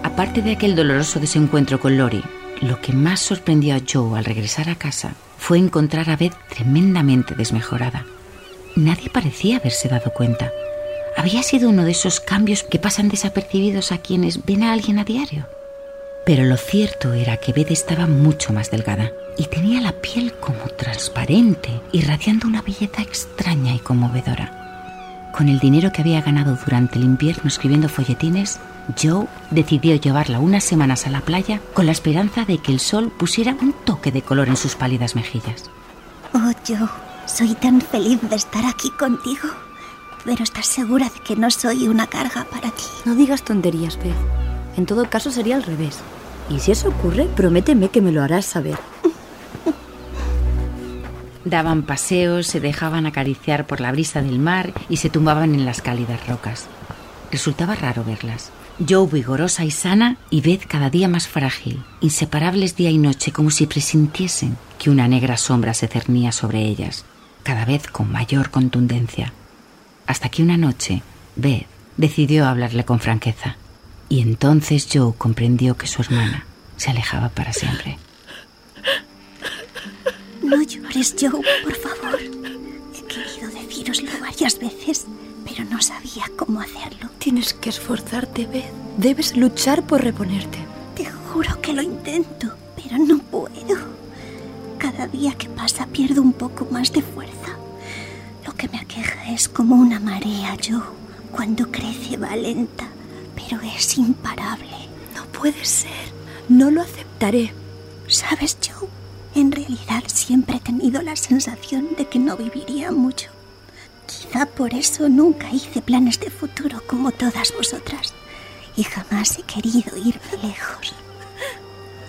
Aparte de aquel doloroso desencuentro con Lori, lo que más sorprendió a Joe al regresar a casa fue encontrar a Beth tremendamente desmejorada. Nadie parecía haberse dado cuenta. Había sido uno de esos cambios que pasan desapercibidos a quienes ven a alguien a diario. Pero lo cierto era que Beth estaba mucho más delgada y tenía la piel como transparente, irradiando una belleza extraña y conmovedora. Con el dinero que había ganado durante el invierno escribiendo folletines, Joe decidió llevarla unas semanas a la playa con la esperanza de que el sol pusiera un toque de color en sus pálidas mejillas. Oh, Joe, soy tan feliz de estar aquí contigo. Pero estás segura de que no soy una carga para ti. No digas tonterías, Beth. En todo caso sería al revés. Y si eso ocurre, prométeme que me lo harás saber. Daban paseos, se dejaban acariciar por la brisa del mar y se tumbaban en las cálidas rocas. Resultaba raro verlas. Joe vigorosa y sana y Beth cada día más frágil, inseparables día y noche como si presintiesen que una negra sombra se cernía sobre ellas, cada vez con mayor contundencia. Hasta que una noche Beth decidió hablarle con franqueza. Y entonces Joe comprendió que su hermana se alejaba para siempre. No llores, Joe, por favor. Decíroslo varias veces, pero no sabía cómo hacerlo. Tienes que esforzarte, Beth. Debes luchar por reponerte. Te juro que lo intento, pero no puedo. Cada día que pasa pierdo un poco más de fuerza. Lo que me aqueja es como una marea, Joe. Cuando crece va lenta, pero es imparable. No puede ser. No lo aceptaré. ¿Sabes, Joe? En realidad siempre he tenido la sensación de que no viviría mucho. Quizá por eso nunca hice planes de futuro como todas vosotras. Y jamás he querido irme lejos.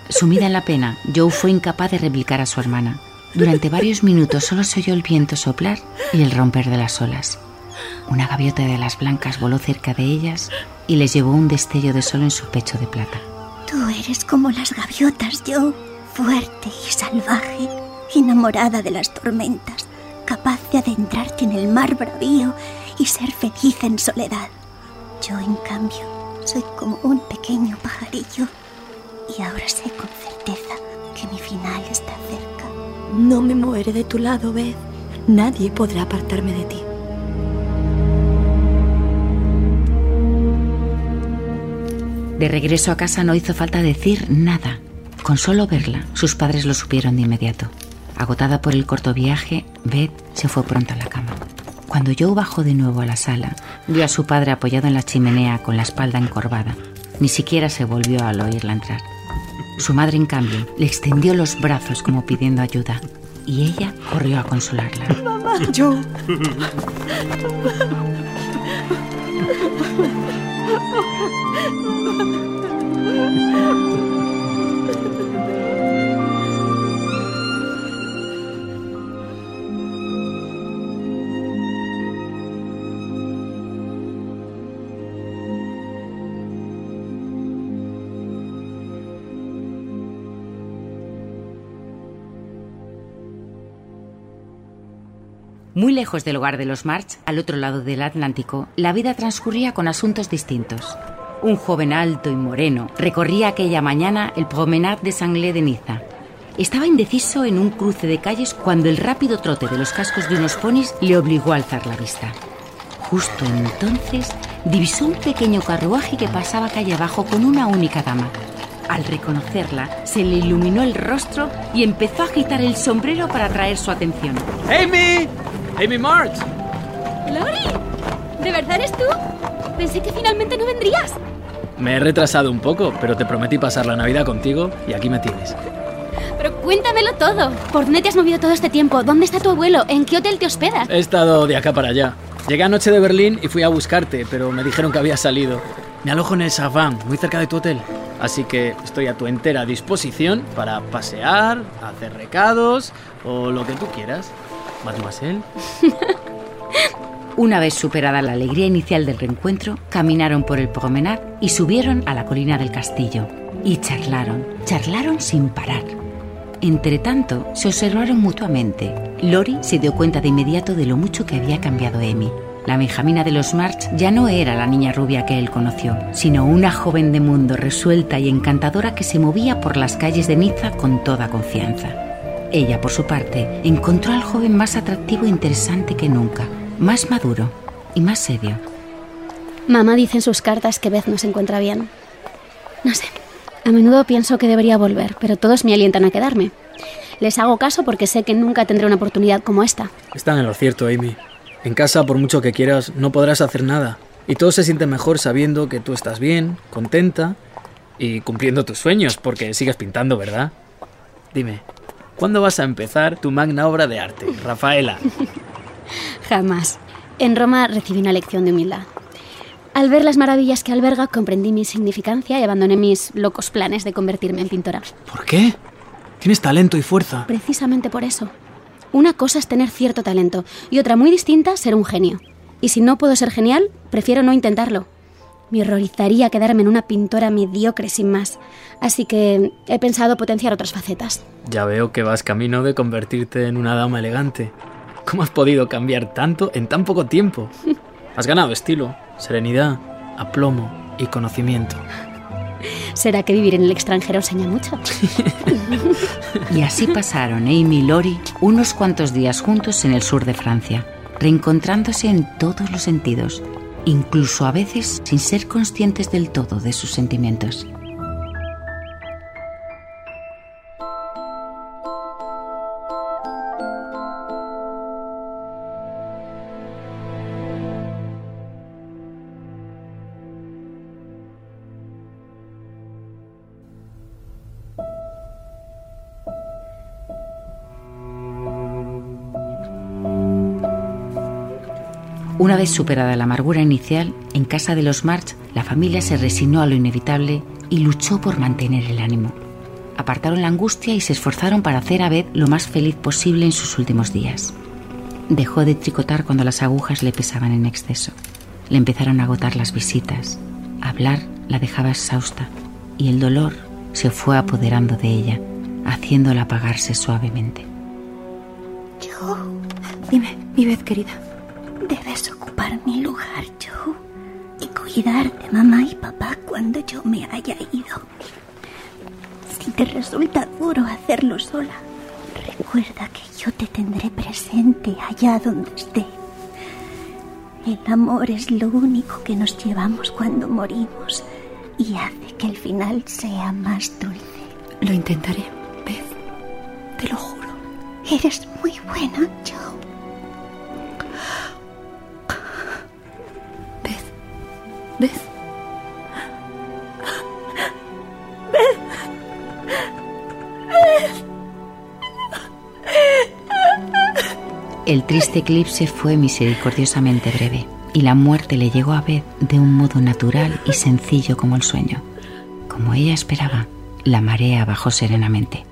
Sumida en la pena, Joe fue incapaz de replicar a su hermana. Durante varios minutos solo se oyó el viento soplar y el romper de las olas. Una gaviota de las blancas voló cerca de ellas y les llevó un destello de sol en su pecho de plata. Tú eres como las gaviotas, Joe. Fuerte y salvaje, enamorada de las tormentas, capaz de adentrarte en el mar bravío y ser feliz en soledad. Yo, en cambio, soy como un pequeño pajarillo y ahora sé con certeza que mi final está cerca. No me moveré de tu lado, Beth. Nadie podrá apartarme de ti. De regreso a casa no hizo falta decir nada. Con solo verla, sus padres lo supieron de inmediato. Agotada por el corto viaje, Beth se fue pronto a la cama. Cuando Joe bajó de nuevo a la sala, vio a su padre apoyado en la chimenea con la espalda encorvada. Ni siquiera se volvió al oírla entrar. Su madre, en cambio, le extendió los brazos como pidiendo ayuda y ella corrió a consolarla. Mamá, Joe. Muy lejos del hogar de los March, al otro lado del Atlántico, la vida transcurría con asuntos distintos. Un joven alto y moreno recorría aquella mañana el Promenade de Sanglé de Niza. Estaba indeciso en un cruce de calles cuando el rápido trote de los cascos de unos ponis le obligó a alzar la vista. Justo entonces divisó un pequeño carruaje que pasaba calle abajo con una única dama. Al reconocerla, se le iluminó el rostro y empezó a agitar el sombrero para atraer su atención. ¡Amy! ¡Amy March! ¡Lori! ¿De verdad eres tú? Pensé que finalmente no vendrías. Me he retrasado un poco, pero te prometí pasar la Navidad contigo y aquí me tienes. Pero cuéntamelo todo. ¿Por dónde te has movido todo este tiempo? ¿Dónde está tu abuelo? ¿En qué hotel te hospedas? He estado de acá para allá. Llegué anoche de Berlín y fui a buscarte, pero me dijeron que habías salido. Me alojo en el Savant, muy cerca de tu hotel. Así que estoy a tu entera disposición para pasear, hacer recados o lo que tú quieras. Mademoiselle. Una vez superada la alegría inicial del reencuentro, caminaron por el promenade y subieron a la colina del castillo. Y charlaron, charlaron sin parar. Entre tanto, se observaron mutuamente. Lori se dio cuenta de inmediato de lo mucho que había cambiado Amy. La Benjamina de los March ya no era la niña rubia que él conoció, sino una joven de mundo resuelta y encantadora que se movía por las calles de Niza con toda confianza. Ella, por su parte, encontró al joven más atractivo e interesante que nunca, más maduro y más serio. Mamá dice en sus cartas que Beth no se encuentra bien. No sé. A menudo pienso que debería volver, pero todos me alientan a quedarme. Les hago caso porque sé que nunca tendré una oportunidad como esta. Están en lo cierto, Amy. En casa, por mucho que quieras, no podrás hacer nada. Y todo se siente mejor sabiendo que tú estás bien, contenta y cumpliendo tus sueños, porque sigues pintando, ¿verdad? Dime, ¿cuándo vas a empezar tu magna obra de arte, Rafaela? *laughs* Jamás. En Roma recibí una lección de humildad. Al ver las maravillas que alberga, comprendí mi insignificancia y abandoné mis locos planes de convertirme en pintora. ¿Por qué? Tienes talento y fuerza. Precisamente por eso. Una cosa es tener cierto talento y otra muy distinta ser un genio. Y si no puedo ser genial, prefiero no intentarlo. Me horrorizaría quedarme en una pintora mediocre sin más. Así que he pensado potenciar otras facetas. Ya veo que vas camino de convertirte en una dama elegante. ¿Cómo has podido cambiar tanto en tan poco tiempo? *laughs* Has ganado estilo, serenidad, aplomo y conocimiento. ¿Será que vivir en el extranjero enseña mucho? *laughs* Y así pasaron Amy y Lori unos cuantos días juntos en el sur de Francia, reencontrándose en todos los sentidos, incluso a veces sin ser conscientes del todo de sus sentimientos. Una vez superada la amargura inicial, en casa de los March, la familia se resignó a lo inevitable y luchó por mantener el ánimo. Apartaron la angustia y se esforzaron para hacer a Beth lo más feliz posible en sus últimos días. Dejó de tricotar cuando las agujas le pesaban en exceso. Le empezaron a agotar las visitas. Hablar la dejaba exhausta y el dolor se fue apoderando de ella, haciéndola apagarse suavemente. Joe, Dime, mi Beth querida. Debes ocupar mi lugar, Joe, y cuidar de mamá y papá cuando yo me haya ido. Si te resulta duro hacerlo sola, recuerda que yo te tendré presente allá donde esté. El amor es lo único que nos llevamos cuando morimos y hace que el final sea más dulce. Lo intentaré, Beth. Te lo juro. Eres muy buena, Joe. Beth. El triste eclipse fue misericordiosamente breve y la muerte le llegó a Beth de un modo natural y sencillo como el sueño. Como ella esperaba, la marea bajó serenamente.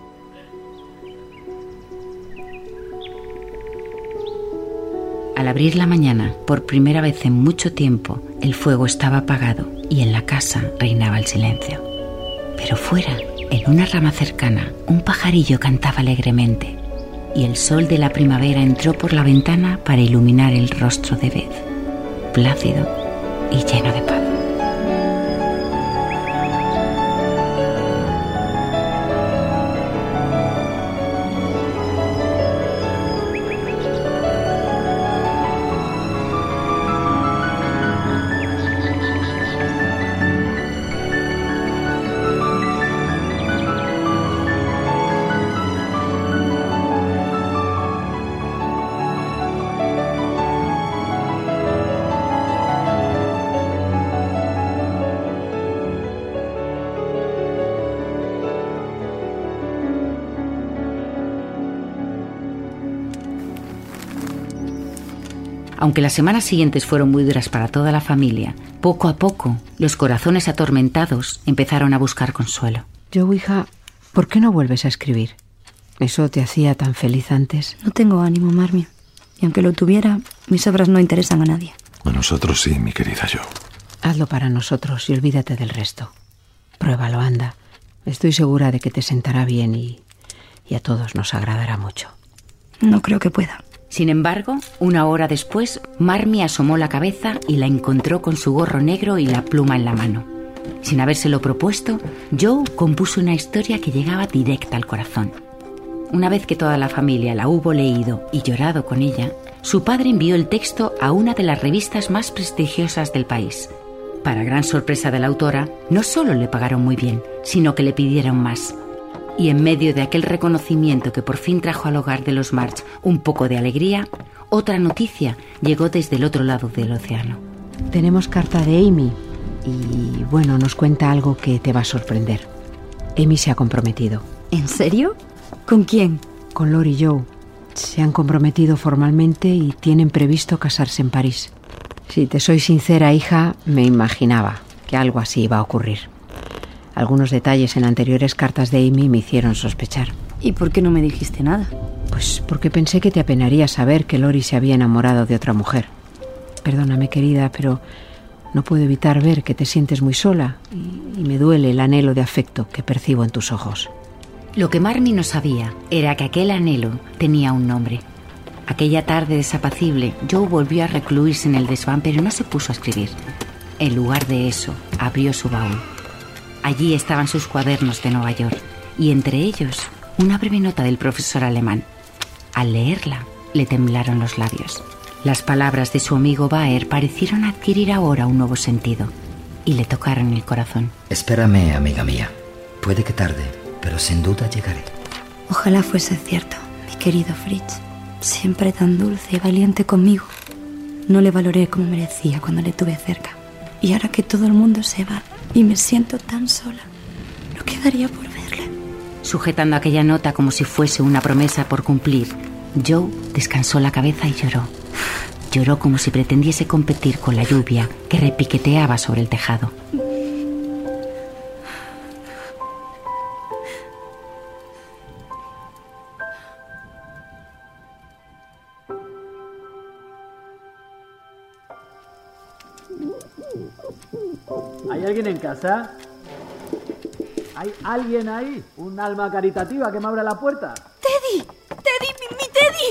Al abrir la mañana, por primera vez en mucho tiempo, el fuego estaba apagado y en la casa reinaba el silencio. Pero fuera, en una rama cercana, un pajarillo cantaba alegremente y el sol de la primavera entró por la ventana para iluminar el rostro de Beth, plácido y lleno de paz. Aunque las semanas siguientes fueron muy duras para toda la familia, poco a poco los corazones atormentados empezaron a buscar consuelo. Yo, hija, ¿por qué no vuelves a escribir? Eso te hacía tan feliz antes. No tengo ánimo, Marmia. Y aunque lo tuviera, mis obras no interesan a nadie. A nosotros sí, mi querida yo. Hazlo para nosotros y olvídate del resto. Pruébalo, anda. Estoy segura de que te sentará bien y, y a todos nos agradará mucho. No creo que pueda. Sin embargo, una hora después, Marmie asomó la cabeza y la encontró con su gorro negro y la pluma en la mano. Sin habérselo propuesto, Joe compuso una historia que llegaba directa al corazón. Una vez que toda la familia la hubo leído y llorado con ella, su padre envió el texto a una de las revistas más prestigiosas del país. Para gran sorpresa de la autora, no solo le pagaron muy bien, sino que le pidieron más. Y en medio de aquel reconocimiento que por fin trajo al hogar de los March un poco de alegría, otra noticia llegó desde el otro lado del océano. Tenemos carta de Amy y bueno, nos cuenta algo que te va a sorprender. Amy se ha comprometido. ¿En serio? ¿Con quién? Con Lori Joe. Se han comprometido formalmente y tienen previsto casarse en París. Si te soy sincera, hija, me imaginaba que algo así iba a ocurrir. Algunos detalles en anteriores cartas de Amy me hicieron sospechar. ¿Y por qué no me dijiste nada? Pues porque pensé que te apenaría saber que Lori se había enamorado de otra mujer. Perdóname, querida, pero no puedo evitar ver que te sientes muy sola y, y me duele el anhelo de afecto que percibo en tus ojos. Lo que Marmy no sabía era que aquel anhelo tenía un nombre. Aquella tarde desapacible, Joe volvió a recluirse en el desván, pero no se puso a escribir. En lugar de eso, abrió su baúl. Allí estaban sus cuadernos de Nueva York y entre ellos una breve nota del profesor alemán. Al leerla, le temblaron los labios. Las palabras de su amigo Baer parecieron adquirir ahora un nuevo sentido y le tocaron el corazón. Espérame, amiga mía. Puede que tarde, pero sin duda llegaré. Ojalá fuese cierto, mi querido Fritz. Siempre tan dulce y valiente conmigo. No le valoré como merecía cuando le tuve cerca. Y ahora que todo el mundo se va y me siento tan sola, no quedaría por verle. Sujetando aquella nota como si fuese una promesa por cumplir, Joe descansó la cabeza y lloró. Lloró como si pretendiese competir con la lluvia que repiqueteaba sobre el tejado. Alguien en casa? ¿Hay alguien ahí? ¿Un alma caritativa que me abra la puerta? ¡Teddy! ¡Teddy! ¡Mi, mi Teddy!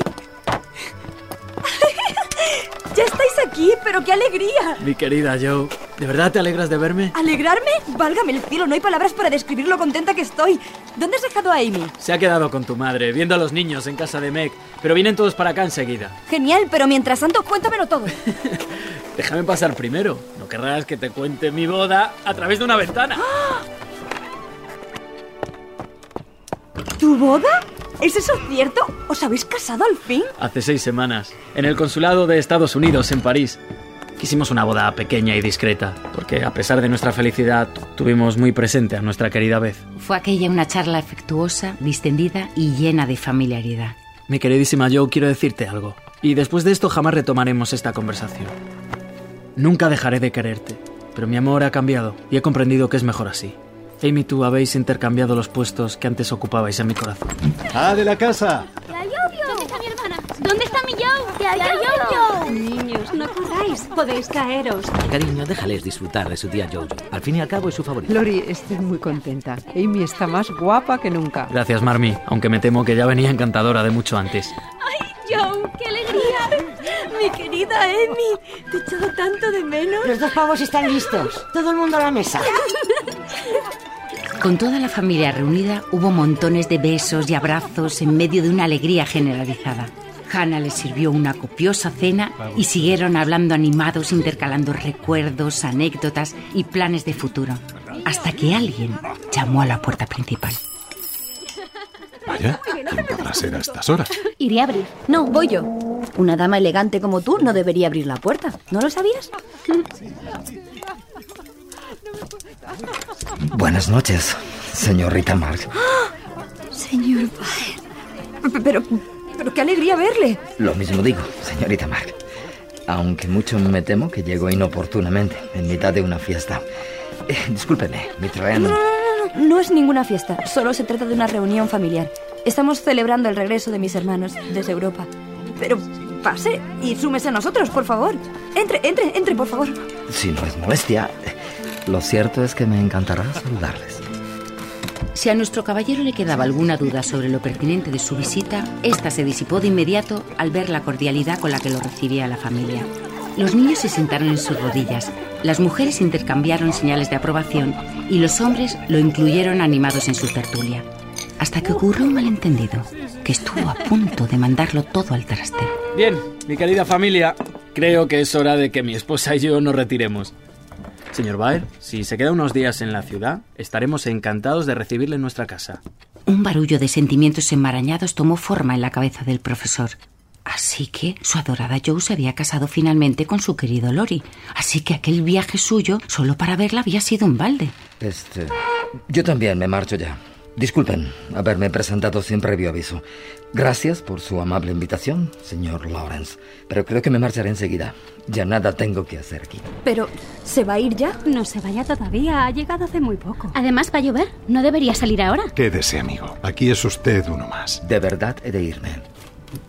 *laughs* ¡Ya estáis aquí! ¡Pero qué alegría! Mi querida Joe, ¿de verdad te alegras de verme? ¿Alegrarme? Válgame el cielo, no hay palabras para describir lo contenta que estoy. ¿Dónde has dejado a Amy? Se ha quedado con tu madre, viendo a los niños en casa de Meg, pero vienen todos para acá enseguida. Genial, pero mientras tanto, cuéntamelo todo. *laughs* Déjame pasar primero. No querrás que te cuente mi boda a través de una ventana. *gasps* ¿Tu boda? ¿Es eso cierto? ¿Os habéis casado al fin? Hace seis semanas, en el consulado de Estados Unidos, en París. Quisimos una boda pequeña y discreta, porque a pesar de nuestra felicidad, tuvimos muy presente a nuestra querida Beth. Fue aquella una charla afectuosa, distendida y llena de familiaridad. Mi queridísima Joe, quiero decirte algo. Y después de esto jamás retomaremos esta conversación. Nunca dejaré de quererte, pero mi amor ha cambiado y he comprendido que es mejor así. Amy y tú habéis intercambiado los puestos que antes ocupabais en mi corazón. ¡Ah, de la casa! ¿Dónde está mi hermana? ¿Dónde está mi Joe? No corráis. Podéis caeros. Cariño, déjales disfrutar de su tía Jojo. Al fin y al cabo es su favorita. Lori, estoy muy contenta. Amy está más guapa que nunca. Gracias, Marmy, aunque me temo que ya venía encantadora de mucho antes. ¡Ay, Joe! ¡Qué alegría! Mi querida Amy, te he echado tanto de menos. Los dos pavos están listos. Todo el mundo a la mesa. Con toda la familia reunida hubo montones de besos y abrazos en medio de una alegría generalizada. Hannah les sirvió una copiosa cena y siguieron hablando animados, intercalando recuerdos, anécdotas y planes de futuro, hasta que alguien llamó a la puerta principal. Vaya, ¿quién podrá ser a estas horas? Iré a abrir. No, voy yo. Una dama elegante como tú no debería abrir la puerta. ¿No lo sabías? Buenas noches, señorita Mark. *gasps* Señor Baer. Pero, pero qué alegría verle. Lo mismo digo, señorita Mark. Aunque mucho me temo que llego inoportunamente, en mitad de una fiesta. Eh, discúlpeme, mi tren... No, no, no, no, no es ninguna fiesta. Solo se trata de una reunión familiar. Estamos celebrando el regreso de mis hermanos desde Europa. Pero pase y súmese a nosotros, por favor. Entre, entre, entre, por favor. Si no es molestia, lo cierto es que me encantará saludarles. Si a nuestro caballero le quedaba alguna duda sobre lo pertinente de su visita, esta se disipó de inmediato al ver la cordialidad con la que lo recibía la familia. Los niños se sentaron en sus rodillas, las mujeres intercambiaron señales de aprobación y los hombres lo incluyeron animados en su tertulia. Hasta que ocurrió un malentendido, que estuvo a punto de mandarlo todo al traste. Bien, mi querida familia, creo que es hora de que mi esposa y yo nos retiremos. Señor Baer, si se queda unos días en la ciudad, estaremos encantados de recibirle en nuestra casa. Un barullo de sentimientos enmarañados tomó forma en la cabeza del profesor. Así que su adorada Joe se había casado finalmente con su querido Lori. Así que aquel viaje suyo, solo para verla, había sido un balde. Este. Yo también me marcho ya. Disculpen haberme presentado sin previo aviso. Gracias por su amable invitación, señor Lawrence. Pero creo que me marcharé enseguida. Ya nada tengo que hacer aquí. Pero, ¿se va a ir ya? No se vaya todavía, ha llegado hace muy poco. Además, va a llover. No debería salir ahora. Quédese, amigo. Aquí es usted uno más. De verdad he de irme.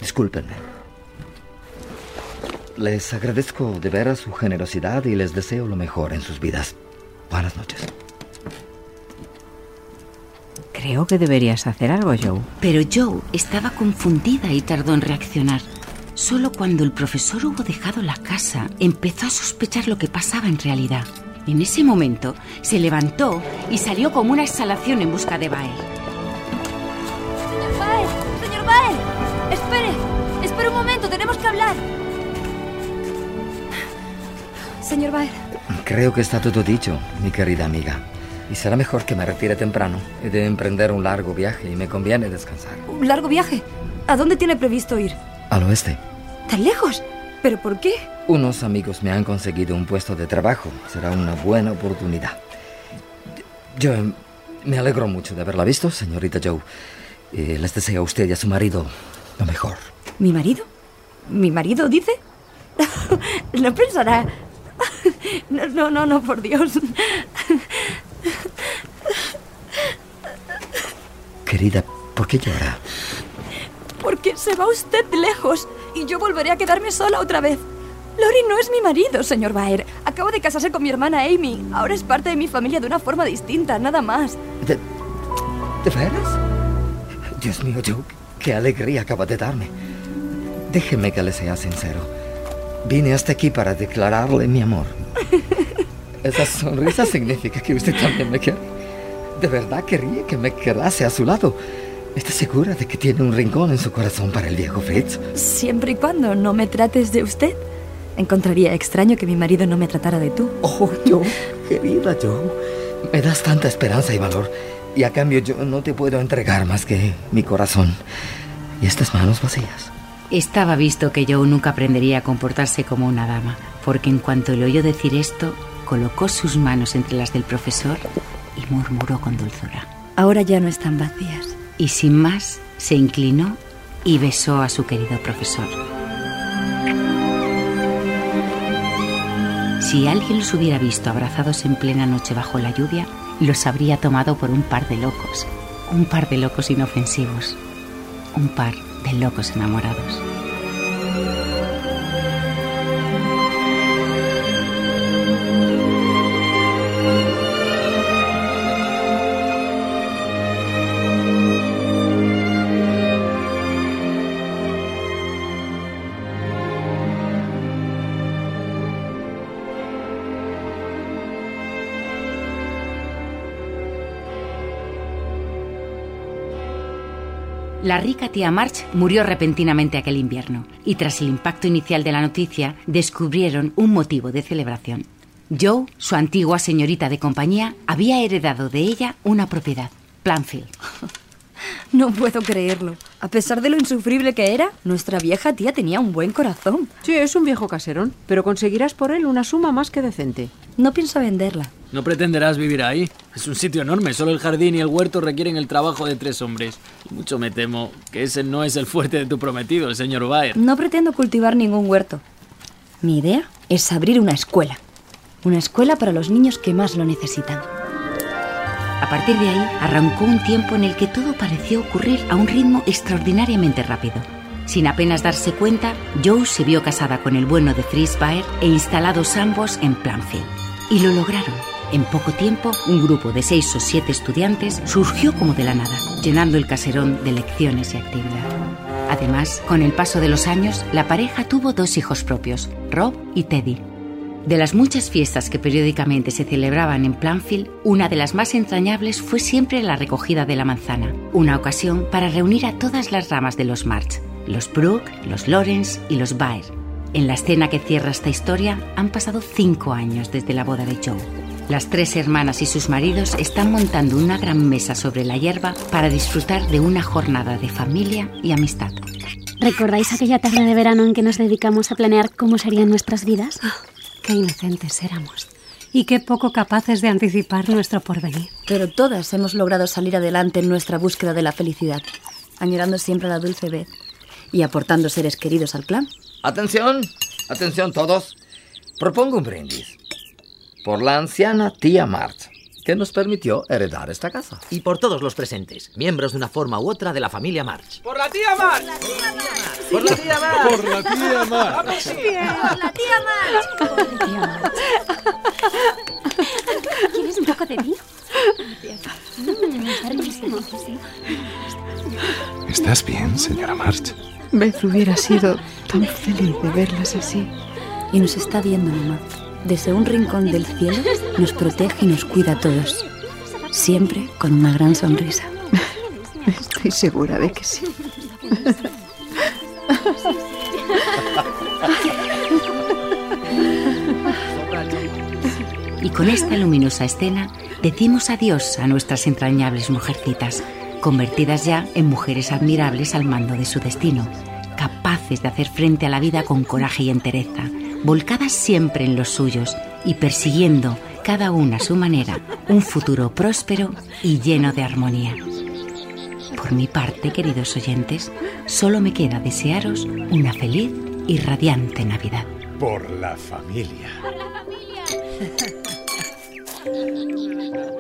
Discúlpenme. Les agradezco de veras su generosidad y les deseo lo mejor en sus vidas. Buenas noches. Creo que deberías hacer algo, Joe. Pero Joe estaba confundida y tardó en reaccionar. Solo cuando el profesor hubo dejado la casa, empezó a sospechar lo que pasaba en realidad. En ese momento, se levantó y salió como una exhalación en busca de Baer. Señor Baer, señor Baer, espere, espere un momento, tenemos que hablar. Señor Baer, Creo que está todo dicho, mi querida amiga. Y será mejor que me retire temprano. He de emprender un largo viaje y me conviene descansar. un largo viaje. ¿A dónde tiene previsto ir? Al oeste. ¿Tan lejos? ¿Pero por qué? Unos amigos me han conseguido un puesto de trabajo. Será una buena oportunidad. Yo eh, me alegro mucho de haberla visto, señorita Joe. Y les deseo a usted y a su marido lo mejor. ¿Mi marido? ¿Mi marido dice? *laughs* *laughs* No pensará... No, no, no, por Dios. Querida, ¿por qué llora? Porque se va usted lejos y yo volveré a quedarme sola otra vez. Lori no es mi marido, señor Baer. Acabo de casarse con mi hermana Amy. Ahora es parte de mi familia de una forma distinta, nada más. ¿De, ¿de veras? Dios mío, Joe, qué alegría acaba de darme. Déjeme que le sea sincero. Vine hasta aquí para declararle mi amor. *laughs* Esa sonrisa significa que usted también me quiere. De verdad querría que me quedase a su lado. ¿Está segura de que tiene un rincón en su corazón para el viejo Fritz? Siempre y cuando no me trates de usted. Encontraría extraño que mi marido no me tratara de tú. Oh, Joe, querida Joe. Me das tanta esperanza y valor. Y a cambio yo no te puedo entregar más que mi corazón y estas manos vacías. Estaba visto que Joe nunca aprendería a comportarse como una dama, porque en cuanto le oyó decir esto, colocó sus manos entre las del profesor y murmuró con dulzura. Ahora ya no están vacías. Y sin más, se inclinó y besó a su querido profesor. Si alguien los hubiera visto abrazados en plena noche bajo la lluvia, los habría tomado por un par de locos. Un par de locos inofensivos. Un par de locos enamorados. La rica tía March murió repentinamente aquel invierno y tras el impacto inicial de la noticia descubrieron un motivo de celebración. Joe, su antigua señorita de compañía, había heredado de ella una propiedad, Planfield. *laughs* No puedo creerlo. A pesar de lo insufrible que era, nuestra vieja tía tenía un buen corazón. Sí, es un viejo caserón, pero conseguirás por él una suma más que decente. No pienso venderla. No pretenderás vivir ahí. Es un sitio enorme. Solo el jardín y el huerto requieren el trabajo de tres hombres. Y mucho me temo que ese no es el fuerte de tu prometido, el señor Baer. No pretendo cultivar ningún huerto. Mi idea es abrir una escuela. Una escuela para los niños que más lo necesitan. A partir de ahí, arrancó un tiempo en el que todo pareció ocurrir a un ritmo extraordinariamente rápido. Sin apenas darse cuenta, Joe se vio casada con el bueno de Fritz Baer e instalados ambos en Planfield. Y lo lograron. En poco tiempo, un grupo de seis o siete estudiantes surgió como de la nada, llenando el caserón de lecciones y actividad. Además, con el paso de los años, la pareja tuvo dos hijos propios, Rob y Teddy. De las muchas fiestas que periódicamente se celebraban en Planfield, una de las más entrañables fue siempre la recogida de la manzana, una ocasión para reunir a todas las ramas de los March, los Brooke, los Lawrence y los Baer. En la escena que cierra esta historia han pasado cinco años desde la boda de Joe. Las tres hermanas y sus maridos están montando una gran mesa sobre la hierba para disfrutar de una jornada de familia y amistad. ¿Recordáis aquella tarde de verano en que nos dedicamos a planear cómo serían nuestras vidas? Qué inocentes éramos. Y qué poco capaces de anticipar nuestro porvenir. Pero todas hemos logrado salir adelante en nuestra búsqueda de la felicidad, añorando siempre a la dulce vez y aportando seres queridos al clan. Atención, atención todos. Propongo un brindis. Por la anciana tía March, que nos permitió heredar esta casa. Y por todos los presentes, miembros de una forma u otra de la familia March. ¡Por la tía March! ¡Por la tía March! ¡Por la tía March! ¡Vamos, sí! ¡Por la tía March! ¿Quieres un poco de vino? ¿Estás bien, señora March? Beth hubiera sido tan feliz de verlas así. Y nos está viendo, mamá. Desde un rincón del cielo nos protege y nos cuida a todos. Siempre con una gran sonrisa. Estoy segura de que sí. Y con esta luminosa escena decimos adiós a nuestras entrañables mujercitas, convertidas ya en mujeres admirables al mando de su destino, capaces de hacer frente a la vida con coraje y entereza, volcadas siempre en los suyos y persiguiendo, cada una a su manera, un futuro próspero y lleno de armonía. Por mi parte, queridos oyentes, solo me queda desearos una feliz y radiante Navidad. Por la familia. Por la familia.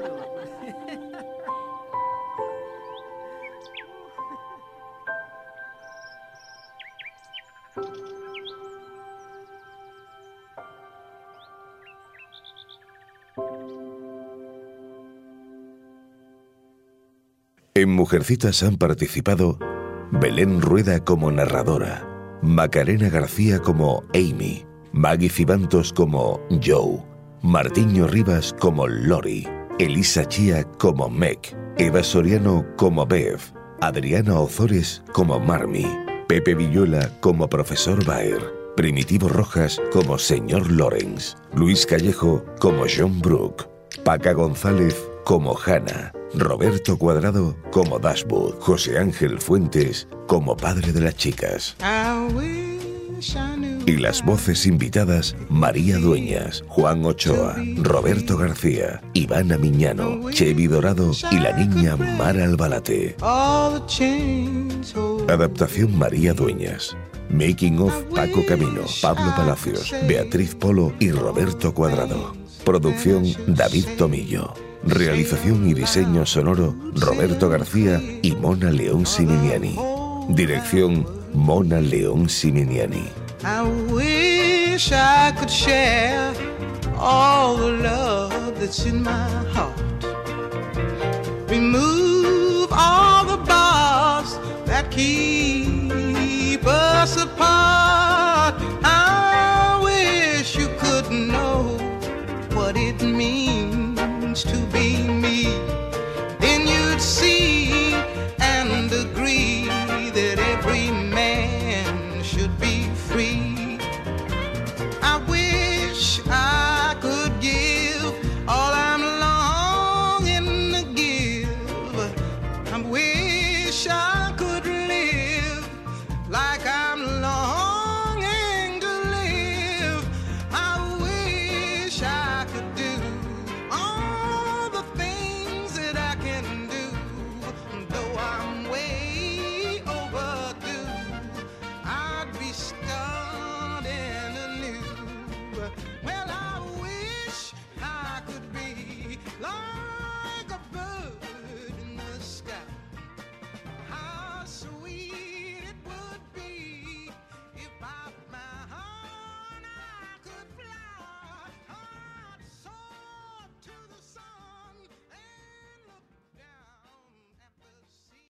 En Mujercitas han participado Belén Rueda como narradora, Macarena García como Amy, Maggie Cibantos como Joe, Martiño Rivas como Lori, Elisa Chía como Meg, Eva Soriano como Bev, Adriana Ozores como Marmy, Pepe Villuela como Profesor Baer, Primitivo Rojas como Señor Lawrence, Luis Callejo como John Brooke, Paca González como Hannah, Roberto Cuadrado como Dashwood, José Ángel Fuentes como padre de las chicas. Y las voces invitadas María Dueñas, Juan Ochoa, Roberto García, Ivana Miñano, Chevi Dorado y la niña Mara Albalate. Adaptación María Dueñas. Making of Paco Camino, Pablo Palacios, Beatriz Polo y Roberto Cuadrado. Producción David Tomillo. Realización y diseño sonoro Roberto García y Mona León Siminiani. Dirección Mona León Siminiani. I wish I could share all the love that's in my heart. Remove all the bars that keep us apart. I it means to be me, then you'd see and agree.